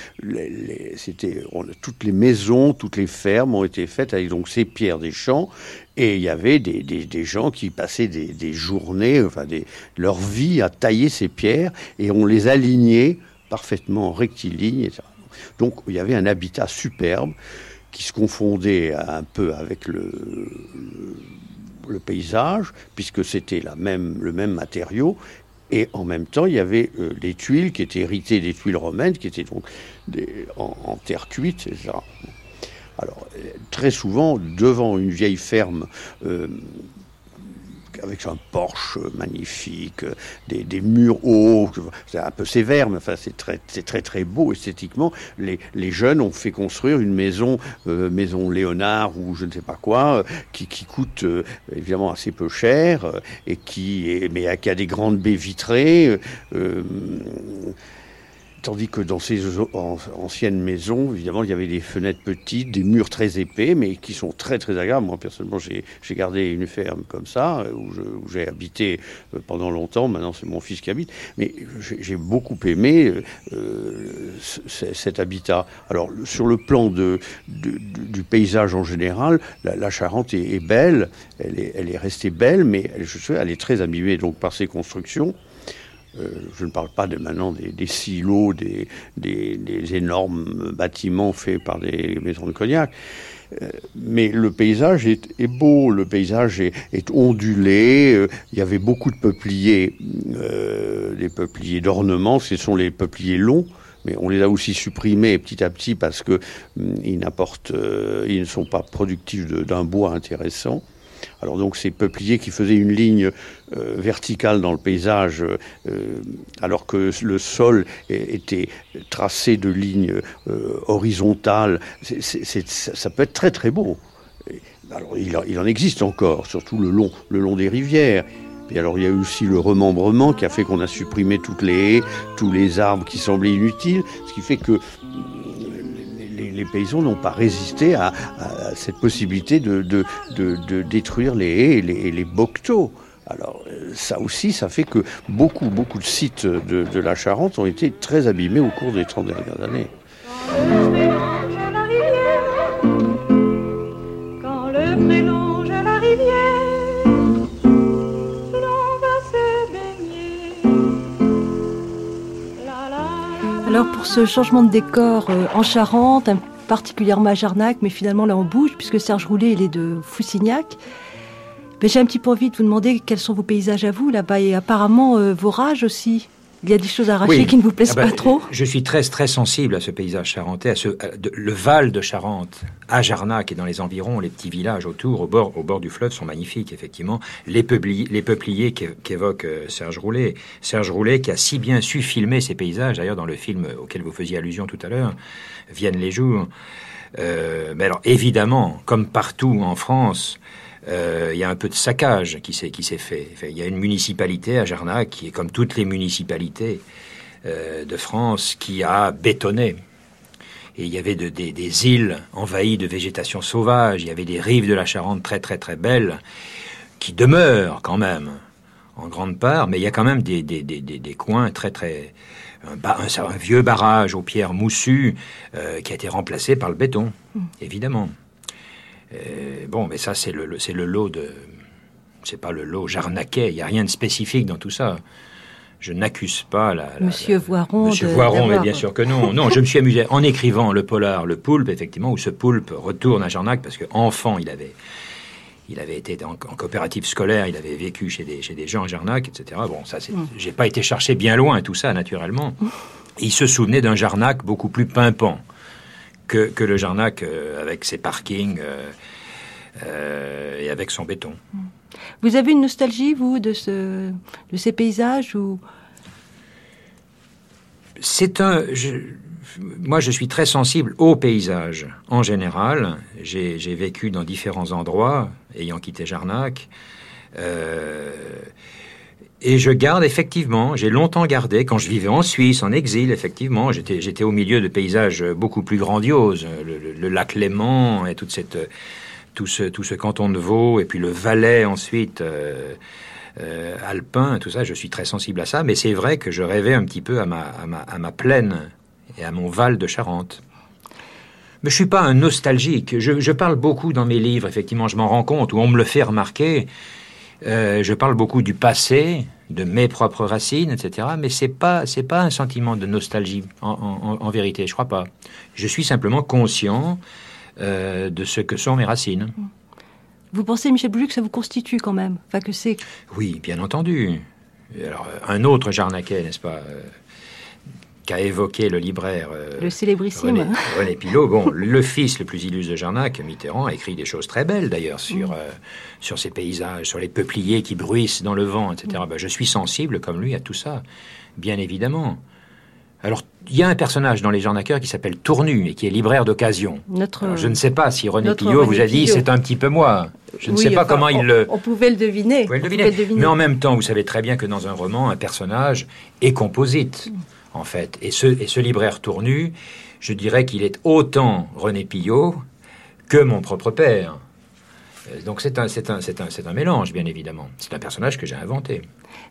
c'était, toutes les maisons, toutes les fermes ont été faites avec donc ces pierres des champs, et il y avait des, des, des gens qui passaient des, des journées, enfin leur vie à tailler ces pierres, et on les alignait parfaitement rectilignes. Etc. Donc il y avait un habitat superbe qui se confondait un peu avec le, le, paysage, puisque c'était même, le même matériau. Et en même temps, il y avait euh, les tuiles qui étaient héritées des tuiles romaines, qui étaient donc en, terre cuite. Alors, euh, très souvent, devant une vieille ferme euh, avec un porche magnifique, des, murs hauts, c'est un peu sévère, mais enfin c'est très, c'est très très beau esthétiquement. Les, les, jeunes ont fait construire une maison, euh, maison Léonard ou je ne sais pas quoi, euh, qui, qui, coûte euh, évidemment assez peu cher et qui, est, mais qui a des grandes baies vitrées. Tandis que dans ces anciennes maisons, évidemment, il y avait des fenêtres petites, des murs très épais, mais qui sont très très agréables. Moi, personnellement, j'ai gardé une ferme comme ça, où j'ai habité euh, pendant longtemps. Maintenant, c'est mon fils qui habite. Mais j'ai beaucoup aimé euh, euh cet habitat. Alors, sur le plan de, du paysage en général, la, Charente est, belle. Elle est, elle est, restée belle, mais elle, je sais, elle est très abîmée donc, par ses constructions. Euh, je ne parle pas de, maintenant des, silos, des, énormes bâtiments faits par des maisons de cognac. Euh, mais le paysage est, beau, le paysage est, ondulé. Euh, il y avait beaucoup de peupliers, des peupliers d'ornement. Ce sont les peupliers longs mais on les a aussi supprimés petit à petit parce que hum, ils n'apportent, ils ne sont pas productifs d'un bois intéressant. Alors donc ces peupliers qui faisaient une ligne euh, verticale dans le paysage, euh, alors que le sol était tracé de lignes euh, horizontales, ça peut être très très beau. Alors il, en existe encore, surtout le long, le long des rivières. Et alors il y a eu aussi le remembrement qui a fait qu'on a supprimé toutes les haies, tous les arbres qui semblaient inutiles, ce qui fait que les paysans n'ont pas résisté à, cette possibilité de, détruire les haies et les, bocteaux. Alors euh, ça aussi, ça fait que beaucoup, beaucoup de sites de, la Charente ont été très abîmés au cours des 30 dernières années. Alors pour ce changement de décor euh, en Charente, particulièrement à Jarnac, mais finalement là on bouge puisque Serge Roulet il est de Foussignac. Mais j'ai un petit peu envie de vous demander quels sont vos paysages à vous là-bas et apparemment euh, vos rages aussi. Il y a des choses arrachées qui ne vous plaisent ah ben, pas trop Je suis très très sensible à ce paysage charentais, à ce, le Val de Charente, à Jarnac et dans les environs, les petits villages autour, au bord, au bord du fleuve, sont magnifiques, effectivement. Les, peupliers, les peupliers qu'évoque euh, Serge Roulet. Serge Roulet qui a si bien su filmer ces paysages, d'ailleurs dans le film auquel vous faisiez allusion tout à l'heure, Viennent les jours. Euh, mais alors évidemment, comme partout en France, il y a un peu de saccage qui s'est qui s'est fait. Il y a une municipalité à Jarnac qui est comme toutes les municipalités euh, de France qui a bétonné. Et il y avait des îles envahies de végétation sauvage. Il y avait des rives de la Charente très très très belles qui demeurent quand même en grande part, mais il y a quand même des, des, des, des coins très très un, un, vieux barrage aux pierres moussues euh, qui a été remplacé par le béton, mm. évidemment. Euh, bon, mais ça, c'est le, c'est le lot de. C'est pas le lot jarnaquais, il n'y a rien de spécifique dans tout ça. Je n'accuse pas la. Monsieur Voiron. Monsieur Voiron, mais bien sûr que non. Non, je me suis amusé en écrivant le polar, le poulpe, effectivement, où ce poulpe retourne à Jarnac parce qu'enfant, il avait. Il avait été en, coopérative scolaire, il avait vécu chez des, chez des gens à Jarnac, etc. Bon, ça, c'est, mm. j'ai pas été chercher bien loin tout ça, naturellement. Il se souvenait d'un Jarnac beaucoup plus pimpant que, le Jarnac euh, avec ses parkings euh, euh, et avec son béton. Vous avez une nostalgie, vous, de, ce, de ces paysages ou... C'est un. moi, je suis très sensible aux paysages en général. J'ai vécu dans différents endroits, ayant quitté Jarnac. Et je garde effectivement, j'ai longtemps gardé, quand je vivais en Suisse, en exil, effectivement, j'étais, au milieu de paysages beaucoup plus grandioses, le, lac Léman et toute cette, tout ce, tout ce canton de Vaud, et puis le Valais ensuite, alpin, tout ça, je suis très sensible à ça, mais c'est vrai que je rêvais un petit peu à ma, à ma, à ma plaine et à mon Val de Charente. Mais je suis pas un nostalgique. Je, parle beaucoup dans mes livres, effectivement, je m'en rends compte, ou on me le fait remarquer. Euh, je parle beaucoup du passé, de mes propres racines, etc. Mais c'est pas c'est pas un sentiment de nostalgie en, en, en, vérité. Je crois pas. Je suis simplement conscient euh, de ce que sont mes racines. Vous pensez, Michel Boulut, que ça vous constitue quand même, enfin que c'est. Oui, bien entendu. Alors, un autre Jarnaquet, n'est-ce pas? Euh, qu'a évoqué le libraire euh, le célébrissime René, René Pilot. Bon, le fils le plus illustre de Jarnac, Mitterrand, a écrit des choses très belles d'ailleurs sur, Mm. euh, sur ces paysages, sur les peupliers qui bruissent dans le vent, etc. Ben, je suis sensible comme lui à tout ça, bien évidemment. Alors, il y a un personnage dans les Jarnaqueurs qui s'appelle Tournu et qui est libraire d'occasion. Je ne sais pas si René Pillot vous a dit c'est un petit peu moi. Je ne Oui, sais pas enfin, comment on, il le. On pouvait le deviner. Le On pouvait le deviner. Mais en même temps, vous savez très bien que dans un roman, un personnage est composite, en fait. Et ce, et ce libraire tournu, je dirais qu'il est autant René Pillot que mon propre père. Euh, Donc c'est un, c'est un, c'est un, c'est un mélange, bien évidemment. C'est un personnage que j'ai inventé.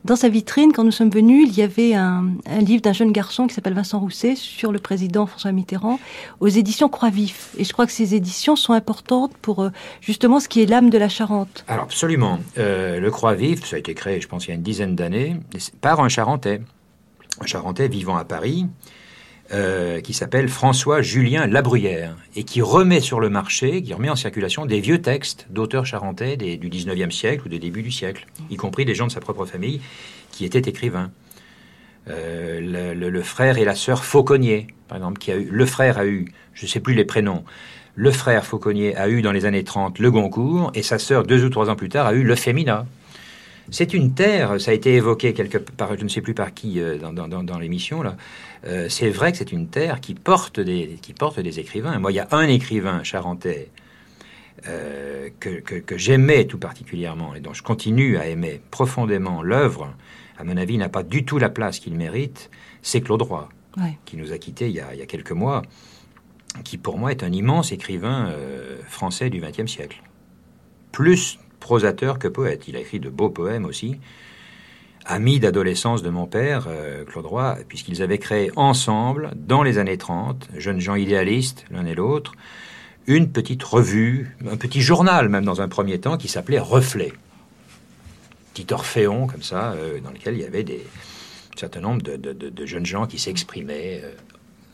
Dans sa vitrine, quand nous sommes venus, il y avait un, un livre d'un jeune garçon qui s'appelle Vincent Rousset sur le président François Mitterrand aux éditions Croix-Vif. Et je crois que ces éditions sont importantes pour euh, justement ce qui est l'âme de la Charente. Alors absolument. Euh, le Croix-Vif, ça a été créé, je pense, il y a une dizaine d'années, par un Charentais. Charentais vivant à Paris, euh, qui s'appelle François Julien Labruyère, et qui remet sur le marché, qui remet en circulation des vieux textes d'auteurs charentais des- du 19e siècle ou des débuts du siècle, y compris des gens de sa propre famille qui étaient écrivains. Euh, le, le- le frère et la sœur Fauconnier, par exemple, qui a eu, le frère a eu, je ne sais plus les prénoms, le frère Fauconnier a eu dans les années 30 le Goncourt, et sa sœur, deux ou trois ans plus tard, a eu le Fémina. C'est une terre, ça a été évoqué quelque part, je ne sais plus par qui euh, dans, dans- dans- dans l'émission là. Euh, c'est vrai que c'est une terre qui porte des qui porte des écrivains. Moi, il y a un écrivain charentais euh, que, que- que j'aimais tout particulièrement et dont je continue à aimer profondément l'œuvre. À mon avis, n'a pas du tout la place qu'il mérite. C'est Claude Roy, Ouais. qui nous a quittés il y a, il y a quelques mois, qui pour moi est un immense écrivain euh, français du XXe siècle. Plus prosateur que poète. Il a écrit de beaux poèmes aussi. Ami d'adolescence de mon père, euh, Claude Roy, puisqu'ils avaient créé ensemble, dans les années 30, jeunes gens idéalistes, l'un et l'autre, une petite revue, un petit journal même dans un premier temps, qui s'appelait Reflet. Petit orphéon comme ça, euh, dans lequel il y avait un certain nombre de jeunes gens qui s'exprimaient euh,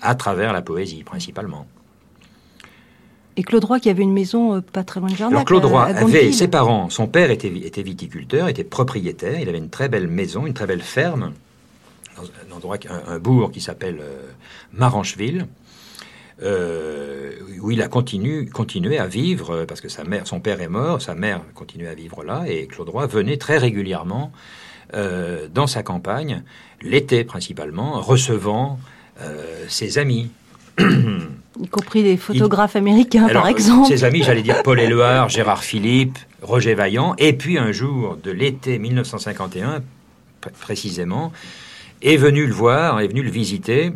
à travers la poésie principalement. Et Claude Roy qui avait une maison euh, pas très loin de Jarnac. Alors Claude à- Roy à avait ses parents, son père était, vi- était viticulteur, était propriétaire, il avait une très belle maison, une très belle ferme, dans un endroit, un, un bourg qui s'appelle euh, Marancheville, euh, où il a continu, continué à vivre, euh, parce que sa mère, son père est mort, sa mère continuait à vivre là, et Claude Roy venait très régulièrement euh, dans sa campagne, l'été principalement, recevant euh, ses amis. Y compris les photographes américains, Alors, par exemple. Ses amis, j'allais dire Paul Éluard, Gérard Philippe, Roger Vaillant, et puis un jour de l'été 1951, pr- précisément, est venu le voir, est venu le visiter,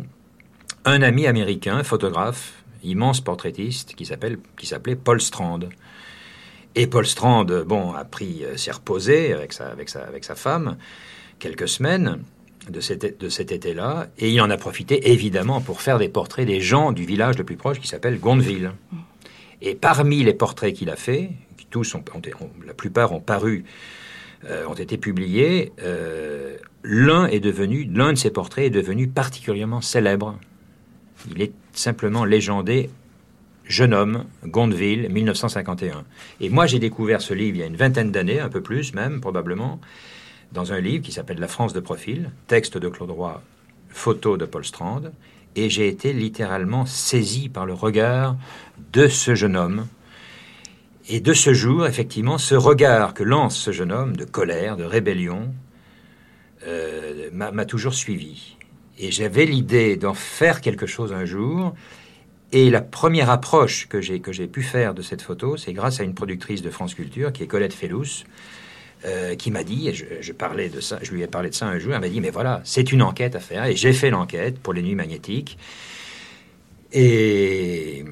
un ami américain, photographe, immense portraitiste, qui s'appelle, qui s'appelait Paul Strand. Et Paul Strand, bon, a pris, euh, s'est reposé avec sa, avec sa, avec sa femme quelques semaines de cet, de cet été-là, et il en a profité évidemment pour faire des portraits des gens du village le plus proche qui s'appelle Gondeville. Et parmi les portraits qu'il a fait, qui tous ont, ont- ont- la plupart ont paru, euh, ont été publiés, euh, l'un est devenu, l'un de ces portraits est devenu particulièrement célèbre. Il est simplement légendé Jeune homme, Gondeville, 1951. Et moi, j'ai découvert ce livre il y a une vingtaine d'années, un peu plus même, probablement, dans un livre qui s'appelle La France de profil, texte de Claude Roy, photo de Paul Strand, et j'ai été littéralement saisi par le regard de ce jeune homme. Et de ce jour, effectivement, ce regard que lance ce jeune homme de colère, de rébellion, euh, m'a toujours suivi. Et j'avais l'idée d'en faire quelque chose un jour. Et la première approche que j'ai que j'ai pu faire de cette photo, c'est grâce à une productrice de France Culture qui est Colette Fellous, euh, qui m'a dit, et je, parlais de ça, je lui ai parlé de ça un jour, elle m'a dit, mais voilà, c'est une enquête à faire, et j'ai fait l'enquête pour les nuits magnétiques. Et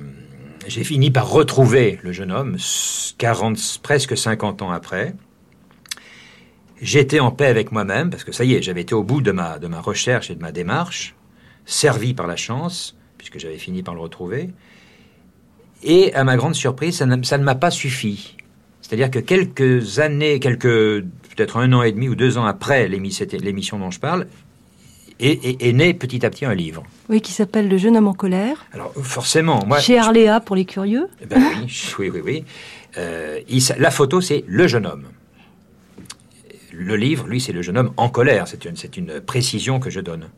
j'ai fini par retrouver le jeune homme, 40, presque 50 ans après. J'étais en paix avec moi-même, parce que ça y est, j'avais été au bout de ma, de ma recherche et de ma démarche, servi par la chance, puisque j'avais fini par le retrouver. Et à ma grande surprise, ça ne, ça ne m'a pas suffi. C'est-à-dire que quelques années, quelques peut-être un an et demi ou deux ans après l'émission dont je parle, est, est, né petit à petit un livre. Oui, qui s'appelle Le jeune homme en colère. Alors forcément, moi. Chez Arléa pour les curieux. Eh ben oui, oui, oui, oui. Euh, la photo, c'est le jeune homme. Le livre, lui, c'est le jeune homme en colère. C'est une, une précision que je donne.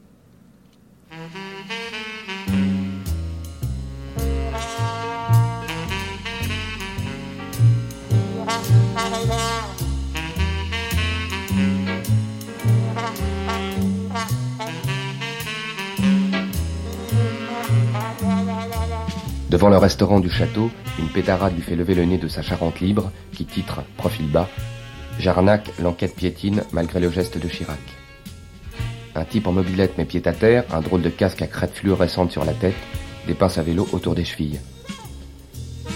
Devant le restaurant du château, une pétarade lui fait lever le nez de sa charente libre, qui titre, profil bas, Jarnac, l'enquête piétine malgré le geste de Chirac. Un type en mobilette met pied à terre, un drôle de casque à crête fluorescente sur la tête, des pinces à vélo autour des chevilles.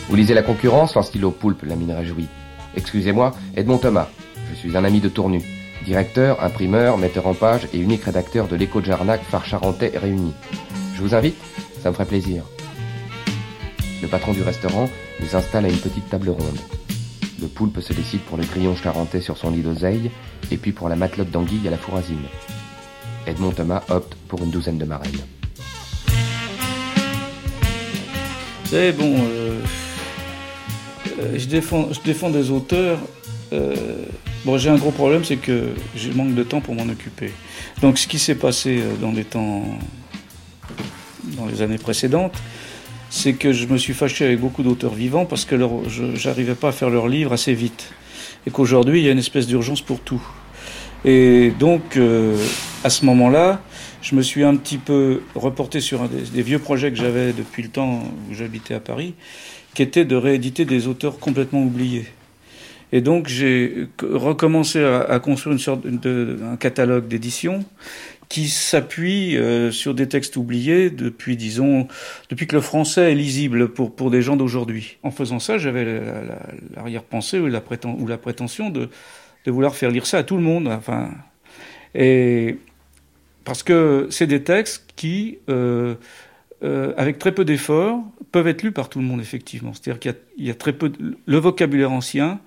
Vous lisez la concurrence lance-t-il au poulpe, la mine réjouie. Excusez-moi, Edmond Thomas. Je suis un ami de Tournu. Directeur, imprimeur, metteur en page et unique rédacteur de l'écho de Jarnac, phare charentais réuni. Je vous invite Ça me ferait plaisir. Le patron du restaurant nous installe à une petite table ronde. Le poulpe se décide pour le grillon charentais sur son lit d'oseille et puis pour la matelote d'anguille à la fourrasine. Edmond Thomas opte pour une douzaine de marraines. C'est bon, euh, euh, je, défends, je défends des auteurs. Euh, bon, j'ai un gros problème, c'est que je manque de temps pour m'en occuper. Donc, ce qui s'est passé dans les temps, dans les années précédentes, c'est que je me suis fâché avec beaucoup d'auteurs vivants parce que je n'arrivais pas à faire leurs livres assez vite. Et qu'aujourd'hui, il y a une espèce d'urgence pour tout. Et donc, euh, à ce moment-là, je me suis un petit peu reporté sur un des, vieux projets que j'avais depuis le temps où j'habitais à Paris, qui était de rééditer des auteurs complètement oubliés. Et donc, j'ai recommencé à, construire une sorte de, un catalogue d'édition qui s'appuie euh, sur des textes oubliés depuis, disons, depuis que le français est lisible pour, pour des gens d'aujourd'hui. En faisant ça, j'avais l'arrière-pensée ou, la ou la prétention de, de vouloir faire lire ça à tout le monde. Enfin, et parce que c'est des textes qui, euh, euh, avec très peu d'efforts, peuvent être lus par tout le monde, effectivement. C'est-à-dire qu'il y, a très peu... De... Le vocabulaire ancien,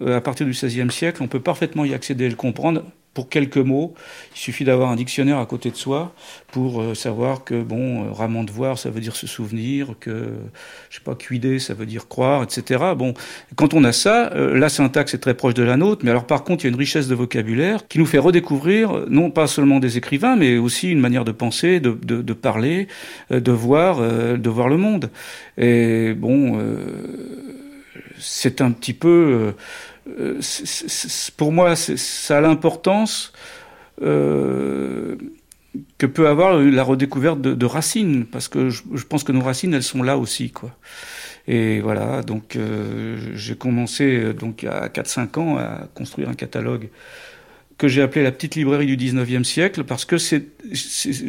euh, à partir du XVIe siècle, on peut parfaitement y accéder et le comprendre pour quelques mots. Il suffit d'avoir un dictionnaire à côté de soi pour euh, savoir que, bon, euh, de voir, ça veut dire se souvenir, que, je sais pas, cuider, ça veut dire croire, etc. Bon, quand on a ça, euh, la syntaxe est très proche de la nôtre, mais alors par contre, il y a une richesse de vocabulaire qui nous fait redécouvrir, non pas seulement des écrivains, mais aussi une manière de penser, de, de, de parler, de voir, de voir le monde. Et bon, c'est un petit peu euh, pour moi, ça a l'importance euh, que peut avoir la redécouverte de, racines, parce que je, pense que nos racines, elles sont là aussi, quoi. Et voilà, donc euh, j'ai commencé donc à 4-5 ans à construire un catalogue que j'ai appelé la petite librairie du 19e siècle, parce que c'est,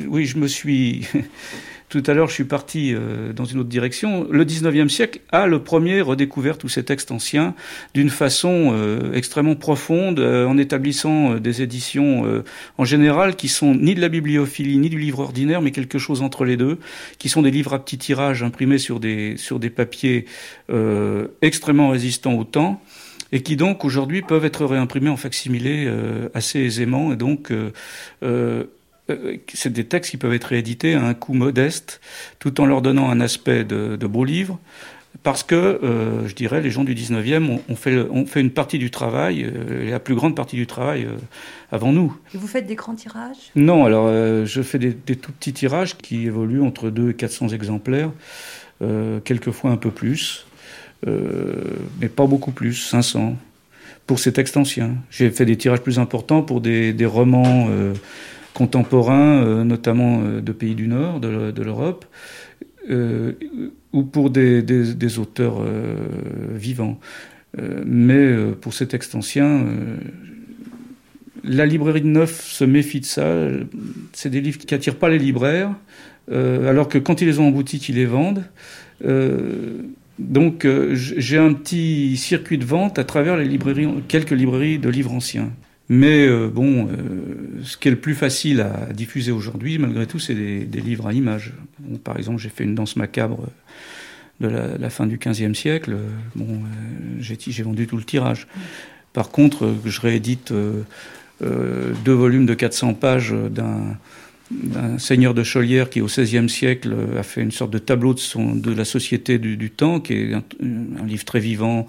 oui, je me suis Tout à l'heure, je suis parti euh, dans une autre direction. Le 19e siècle a le premier redécouvert tous ces textes anciens d'une façon euh, extrêmement profonde, euh, en établissant des éditions en général qui sont ni de la bibliophilie ni du livre ordinaire, mais quelque chose entre les deux, qui sont des livres à petit tirage imprimés sur des sur des papiers extrêmement résistants au temps et qui donc aujourd'hui peuvent être réimprimés en facsimilé assez aisément et donc euh, c'est des textes qui peuvent être réédités à un coût modeste, tout en leur donnant un aspect de, de beau livre, parce que, euh, je dirais, les gens du 19e ont, fait, ont fait une partie du travail, euh, la plus grande partie du travail avant nous. Et vous faites des grands tirages? Non, alors je fais des, des, tout petits tirages qui évoluent entre 2 et 400 exemplaires, quelquefois un peu plus, mais pas beaucoup plus, 500, pour ces textes anciens. J'ai fait des tirages plus importants pour des, des romans contemporains, euh, notamment euh, de pays du Nord, de, l'Europe, euh, ou pour des, auteurs vivants. mais pour ces textes anciens, la librairie de neuf se méfie de ça. C'est des livres qui n'attirent pas les libraires, alors que quand ils les ont en ils les vendent. donc j'ai un petit circuit de vente à travers les librairies, quelques librairies de livres anciens. Mais bon, ce qui est le plus facile à diffuser aujourd'hui, malgré tout, c'est des, livres à images. par exemple, j'ai fait une danse macabre de la, fin du XVe siècle. Bon, j'ai vendu tout le tirage. Par contre, je réédite deux volumes de 400 pages d'un un seigneur de Chaulière qui, au XVIe siècle, a fait une sorte de tableau de la société du, temps, qui est un, livre très vivant,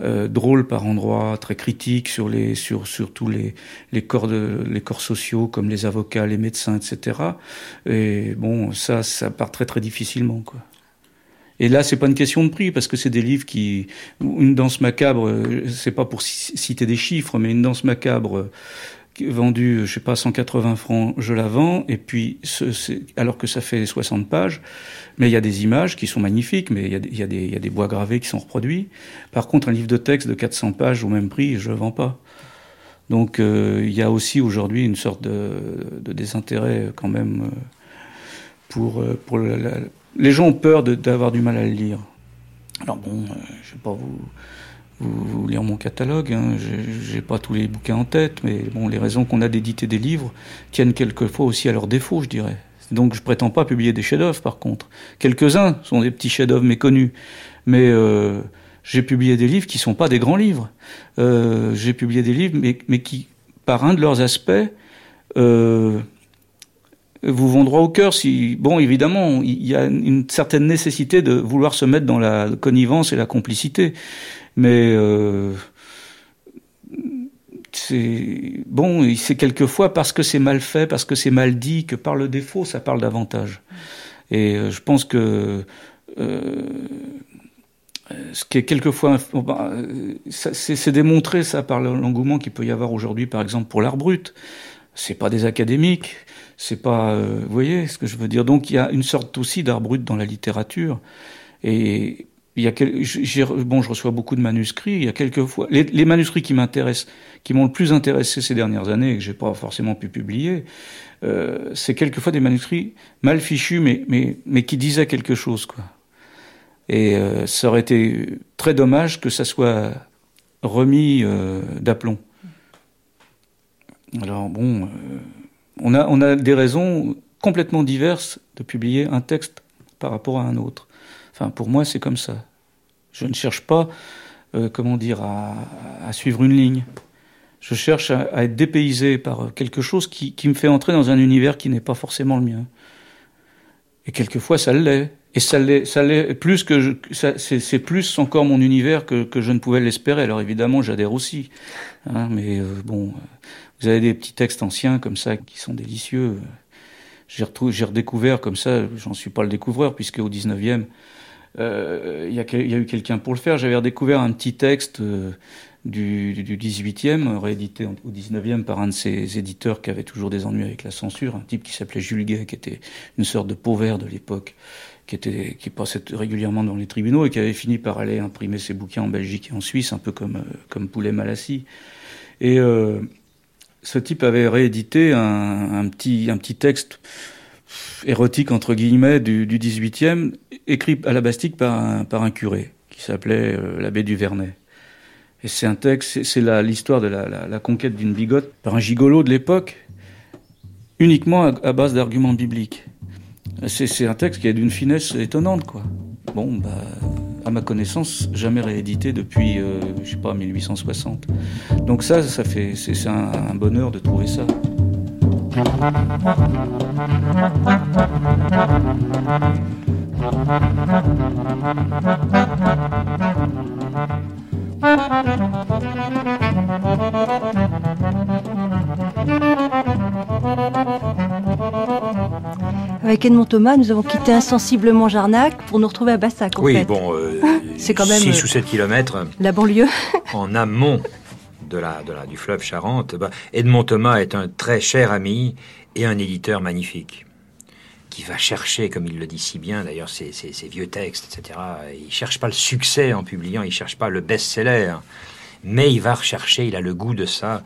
euh, drôle par endroits, très critique sur les sur sur tous les les corps de les corps sociaux comme les avocats, les médecins, etc. Et bon, ça ça part très très difficilement quoi. Et là, c'est pas une question de prix parce que c'est des livres qui une danse macabre, c'est pas pour citer des chiffres, mais une danse macabre vendu, je sais pas, 180 francs, je la vends, et puis, alors que ça fait 60 pages, mais il y a des images qui sont magnifiques, mais il y, a, des, bois gravés qui sont reproduits. Par contre, un livre de texte de 400 pages au même prix, je le vends pas. Donc, euh, il y a aussi aujourd'hui une sorte de, désintérêt quand même euh, pour, euh, pour les gens ont peur d'avoir du mal à le lire. Alors bon, je sais pas vous vous, lire mon catalogue. Hein. J'ai pas tous les bouquins en tête, mais bon, les raisons qu'on a d'éditer des livres tiennent quelquefois aussi à leurs défauts, je dirais. Donc je prétends pas publier des chefs-d'œuvre, par contre. Quelques-uns sont des petits chefs-d'œuvre méconnus, mais euh, j'ai publié des livres qui sont pas des grands livres. Euh, j'ai publié des livres, mais, qui, par un de leurs aspects, euh, vous vont droit au cœur. Si bon, évidemment, il y a une certaine nécessité de vouloir se mettre dans la connivence et la complicité mais euh, c'est bon, c'est quelquefois parce que c'est mal fait, parce que c'est mal dit, que par le défaut, ça parle davantage. Et euh, je pense que euh, ce qui est quelquefois, bah, c'est démontré ça par l'engouement qu'il peut y avoir aujourd'hui, par exemple pour l'art brut. C'est pas des académiques, c'est pas, vous voyez ce que je veux dire. Donc il y a une sorte aussi d'art brut dans la littérature. Et il y a bon, je reçois beaucoup de manuscrits. Il y a quelques fois les, manuscrits qui m'intéressent, qui m'ont le plus intéressé ces dernières années et que j'ai pas forcément pu publier, euh, c'est quelquefois des manuscrits mal fichus, mais mais mais qui disaient quelque chose, quoi. Et euh, ça aurait été très dommage que ça soit remis euh, d'aplomb. Alors bon, on a on a des raisons complètement diverses de publier un texte par rapport à un autre. Enfin, pour moi, c'est comme ça. Je ne cherche pas, euh, comment dire, à, suivre une ligne. Je cherche à, être dépaysé par quelque chose qui, me fait entrer dans un univers qui n'est pas forcément le mien. Et quelquefois, ça l'est. Et ça l'est, ça l'est plus que c'est, plus encore mon univers que, je ne pouvais l'espérer. Alors évidemment, j'adhère aussi. Hein, mais euh, bon, vous avez des petits textes anciens comme ça qui sont délicieux. J'ai, j'ai redécouvert comme ça, j'en suis pas le découvreur, puisque au 19e, euh, il y, a eu quelqu'un pour le faire. J'avais redécouvert un petit texte euh, du, du 18e, réédité au 19e par un de ces éditeurs qui avait toujours des ennuis avec la censure, un type qui s'appelait Jules Gay, qui était une sorte de pauvre de l'époque, qui, passait régulièrement dans les tribunaux et qui avait fini par aller imprimer ses bouquins en Belgique et en Suisse, un peu comme, euh, comme Poulet Malassi. Et euh, ce type avait réédité un, petit, un petit texte érotique entre guillemets du, du 18e, écrit à la Bastille par un, curé qui s'appelait euh, l'abbé du Vernet. Et c'est un texte, c'est l'histoire de la, conquête d'une bigote par un gigolo de l'époque, uniquement à, base d'arguments bibliques. C'est un texte qui est d'une finesse étonnante, quoi. Bon, bah, à ma connaissance, jamais réédité depuis, euh, je sais pas, 1860. Donc ça, ça fait, c'est un bonheur de trouver ça. Avec Edmond Thomas, nous avons quitté insensiblement Jarnac pour nous retrouver à Bassac. En oui, fait. bon, euh, c'est quand même 6 ou 7 kilomètres. La banlieue. en amont de la, de la, du fleuve Charente. Bah, Edmond Thomas est un très cher ami et un éditeur magnifique qui va chercher, comme il le dit si bien d'ailleurs, ses, vieux textes, etc. Il cherche pas le succès en publiant, il cherche pas le best-seller, mais il va rechercher, il a le goût de ça,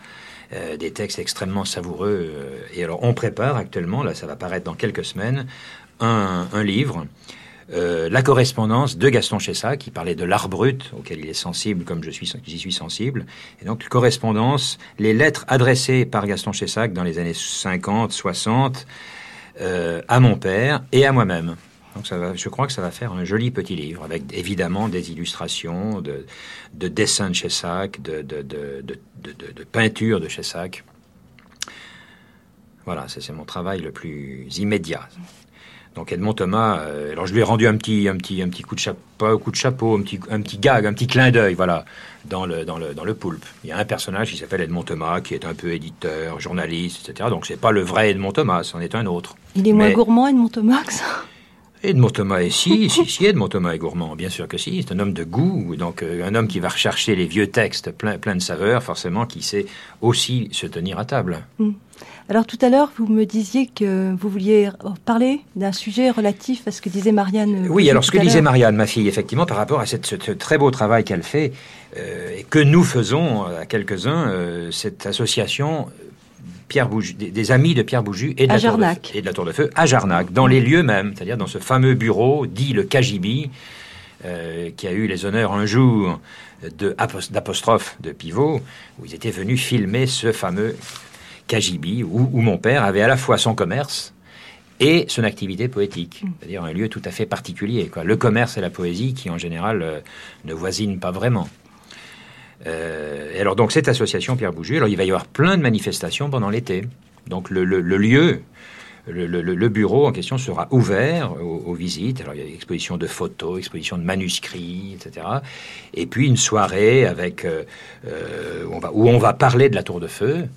euh, des textes extrêmement savoureux. Et alors on prépare actuellement, là ça va paraître dans quelques semaines, un, livre euh, la correspondance de Gaston Chessac, qui parlait de l'art brut, auquel il est sensible comme je suis, suis sensible. Et donc, correspondance, les lettres adressées par Gaston Chessac dans les années 50, 60, euh, à mon père et à moi-même. Donc je crois que ça va faire un joli petit livre, avec évidemment des illustrations, de, de dessins de Chessac, de, de peintures de Chessac. Voilà, c'est mon travail le plus immédiat. Donc Edmond Thomas, euh, alors je lui ai rendu un petit, un petit, un petit coup de chapeau, coup de chapeau, un petit, un petit gag, un petit clin d'œil, voilà, dans le, dans le, dans le poulpe. Il y a un personnage qui s'appelle Edmond Thomas, qui est un peu éditeur, journaliste, etc. Donc c'est pas le vrai Edmond Thomas, c'en est un autre. Il est moins gourmand Edmond Thomas que ça? Edmond Thomas est si, si, si, Edmond Thomas est gourmand, bien sûr que si. C'est un homme de goût, donc euh, un homme qui va rechercher les vieux textes pleins plein de saveurs, forcément, qui sait aussi se tenir à table. Hmm. Alors tout à l'heure, vous me disiez que vous vouliez parler d'un sujet relatif à ce que disait Marianne. Euh, oui, alors ce que disait Marianne, ma fille, effectivement, par rapport à cette, ce, très beau travail qu'elle fait, euh, et que nous faisons à quelques-uns, euh, cette association Pierre des, amis de Pierre Bouju et de, la tour de, et de la Tour de Feu à Jarnac, dans les lieux mêmes, c'est-à-dire dans ce fameux bureau dit le KGB, qui a eu les honneurs un jour d'apostrophe de Pivot, où ils étaient venus filmer ce fameux Kajibi, où, mon père avait à la fois son commerce et son activité poétique, mm. c'est-à-dire un lieu tout à fait particulier. Quoi. Le commerce et la poésie qui, en général, euh, ne voisinent pas vraiment. Euh, et alors, donc, cette association Pierre Bouju, alors il va y avoir plein de manifestations pendant l'été. Donc, le, lieu, le, bureau en question sera ouvert aux, visites. Alors, il y a des expositions de photos, expositions de manuscrits, etc. Et puis, une soirée avec, euh, on va, où on va parler de la Tour de Feu.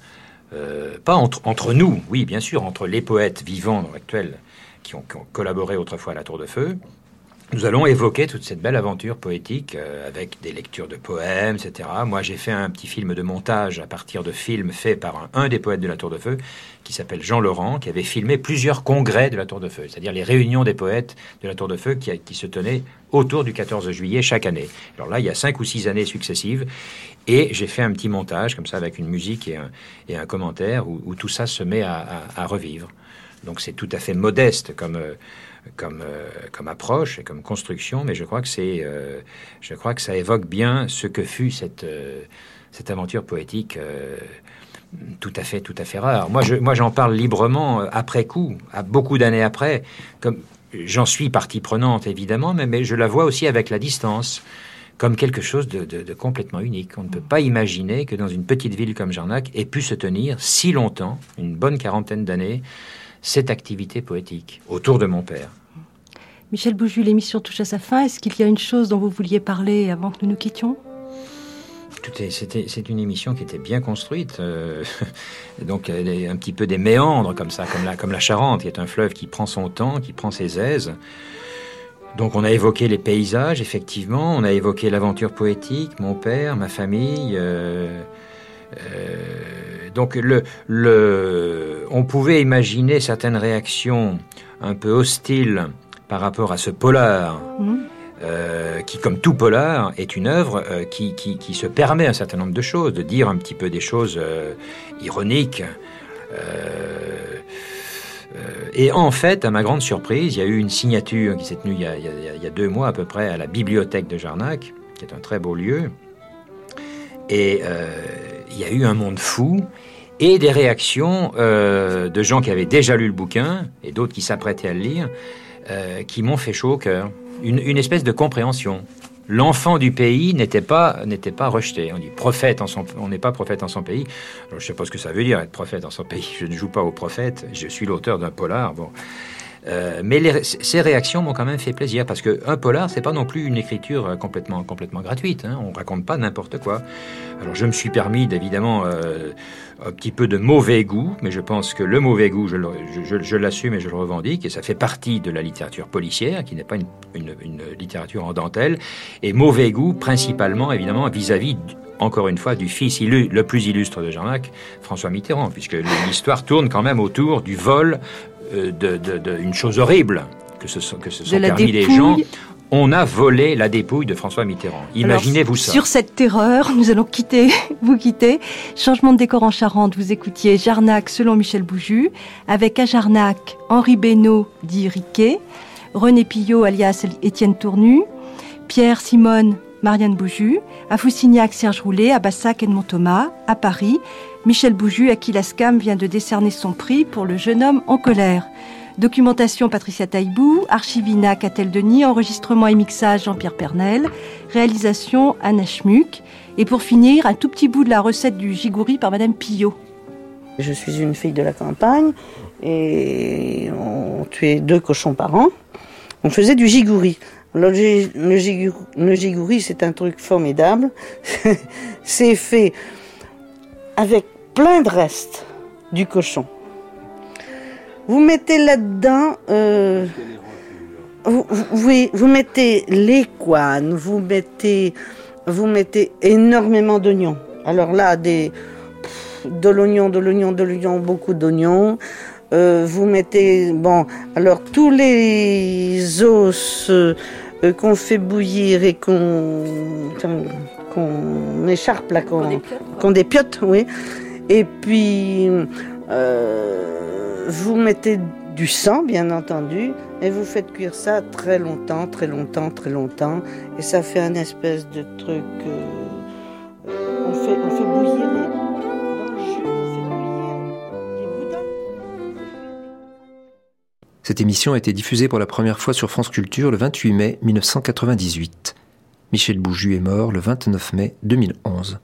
Euh, pas entre, nous, oui, bien sûr, entre les poètes vivants actuels qui ont, qui ont, collaboré autrefois à la Tour de Feu. Nous allons évoquer toute cette belle aventure poétique euh, avec des lectures de poèmes, etc. Moi, j'ai fait un petit film de montage à partir de films faits par un, des poètes de la Tour de Feu, qui s'appelle Jean Laurent, qui avait filmé plusieurs congrès de la Tour de Feu, c'est-à-dire les réunions des poètes de la Tour de Feu qui, qui se tenaient autour du 14 juillet chaque année. Alors là, il y a cinq ou six années successives, et j'ai fait un petit montage comme ça avec une musique et un, et un commentaire où, tout ça se met à, revivre. Donc c'est tout à fait modeste comme, euh, comme, euh, comme approche et comme construction, mais je crois que euh, je crois que ça évoque bien ce que fut cette, cette aventure poétique tout à fait, tout à fait rare. Moi, moi, j'en parle librement après coup, à beaucoup d'années après, j'en suis partie prenante évidemment, mais, mais je la vois aussi avec la distance comme quelque chose de, complètement unique. On ne peut pas imaginer que dans une petite ville comme Jarnac ait pu se tenir si longtemps, une bonne quarantaine d'années, cette activité poétique autour de mon père. Michel Bouju, l'émission touche à sa fin. Est-ce qu'il y a une chose dont vous vouliez parler avant que nous nous quittions? C'est une émission qui était bien construite, euh, donc un petit peu des méandres comme ça, comme la, comme la Charente, qui est un fleuve qui prend son temps, qui prend ses aises. Donc on a évoqué les paysages, effectivement, on a évoqué l'aventure poétique, mon père, ma famille. Euh, euh, donc le, le, on pouvait imaginer certaines réactions un peu hostiles par rapport à ce polar, mmh. euh, qui, comme tout polar, est une œuvre qui, qui, qui, se permet un certain nombre de choses, de dire un petit peu des choses ironiques. Euh, et en fait, à ma grande surprise, il y a eu une signature qui s'est tenue il y, a, deux mois à peu près à la bibliothèque de Jarnac, qui est un très beau lieu. Et euh, il y a eu un monde fou et des réactions euh, de gens qui avaient déjà lu le bouquin et d'autres qui s'apprêtaient à le lire, qui m'ont fait chaud au cœur. une espèce de compréhension l'enfant du pays n'était pas, n'était pas rejeté. On dit prophète en son, on n'est pas prophète en son pays. je ne sais pas ce que ça veut dire être prophète en son pays. Je ne joue pas au prophète. Je suis l'auteur d'un polar. Bon. Euh, mais ces réactions m'ont quand même fait plaisir parce qu'un polar, c'est pas non plus une écriture euh, complètement, complètement gratuite. Hein. On raconte pas n'importe quoi. Alors je me suis permis d'évidemment euh, un petit peu de mauvais goût, mais je pense que le mauvais goût, je, l'assume et je le revendique, et ça fait partie de la littérature policière, qui n'est pas une, littérature en dentelle, et mauvais goût principalement évidemment vis-à-vis encore une fois, du fils le plus illustre de Jarnac, François Mitterrand, puisque l'histoire tourne quand même autour du vol euh, d'une chose horrible que ce sont, que sont permis les gens. On a volé la dépouille de François Mitterrand. Imaginez-vous ça. Sur cette terreur, nous allons quitter, vous quitter. Changement de décor en Charente, vous écoutiez Jarnac selon Michel Bouju, avec à Jarnac Henri Benoît dit Riquet, René Pillot alias Étienne Tournu, Pierre Simone Marianne Bouju, à Foussignac Serge Roulet, à Bassac Edmond Thomas, à Paris, Michel Bouju à qui la SCAM vient de décerner son prix pour le jeune homme en colère. Documentation Patricia Taibou, Archivina Catel Denis, enregistrement et mixage Jean-Pierre Pernel, réalisation Anna Schmuck. Et pour finir, un tout petit bout de la recette du gigouri par Madame Pillot. Je suis une fille de la campagne et on tuait deux cochons par an. On faisait du gigouri. Le, gigouri, c'est un truc formidable. c'est fait avec plein de restes du cochon. Vous mettez là-dedans, euh, vous, vous, mettez les couanes, vous mettez, vous mettez énormément d'oignons. Alors là, des, de l'oignon, de l'oignon, de l'oignon, beaucoup d'oignons. Euh, vous mettez, bon, alors tous les os euh, qu'on fait bouillir et qu'on qu'on écharpe là, qu'on dépiote, oui. Et puis euh, vous mettez du sang, bien entendu, et vous faites cuire ça très longtemps, très longtemps, très longtemps, et ça fait un espèce de truc. Euh, on, fait, on fait bouillir Cette émission a été diffusée pour la première fois sur France Culture le 28 mai 1998. Michel Bouju est mort le 29 mai 2011.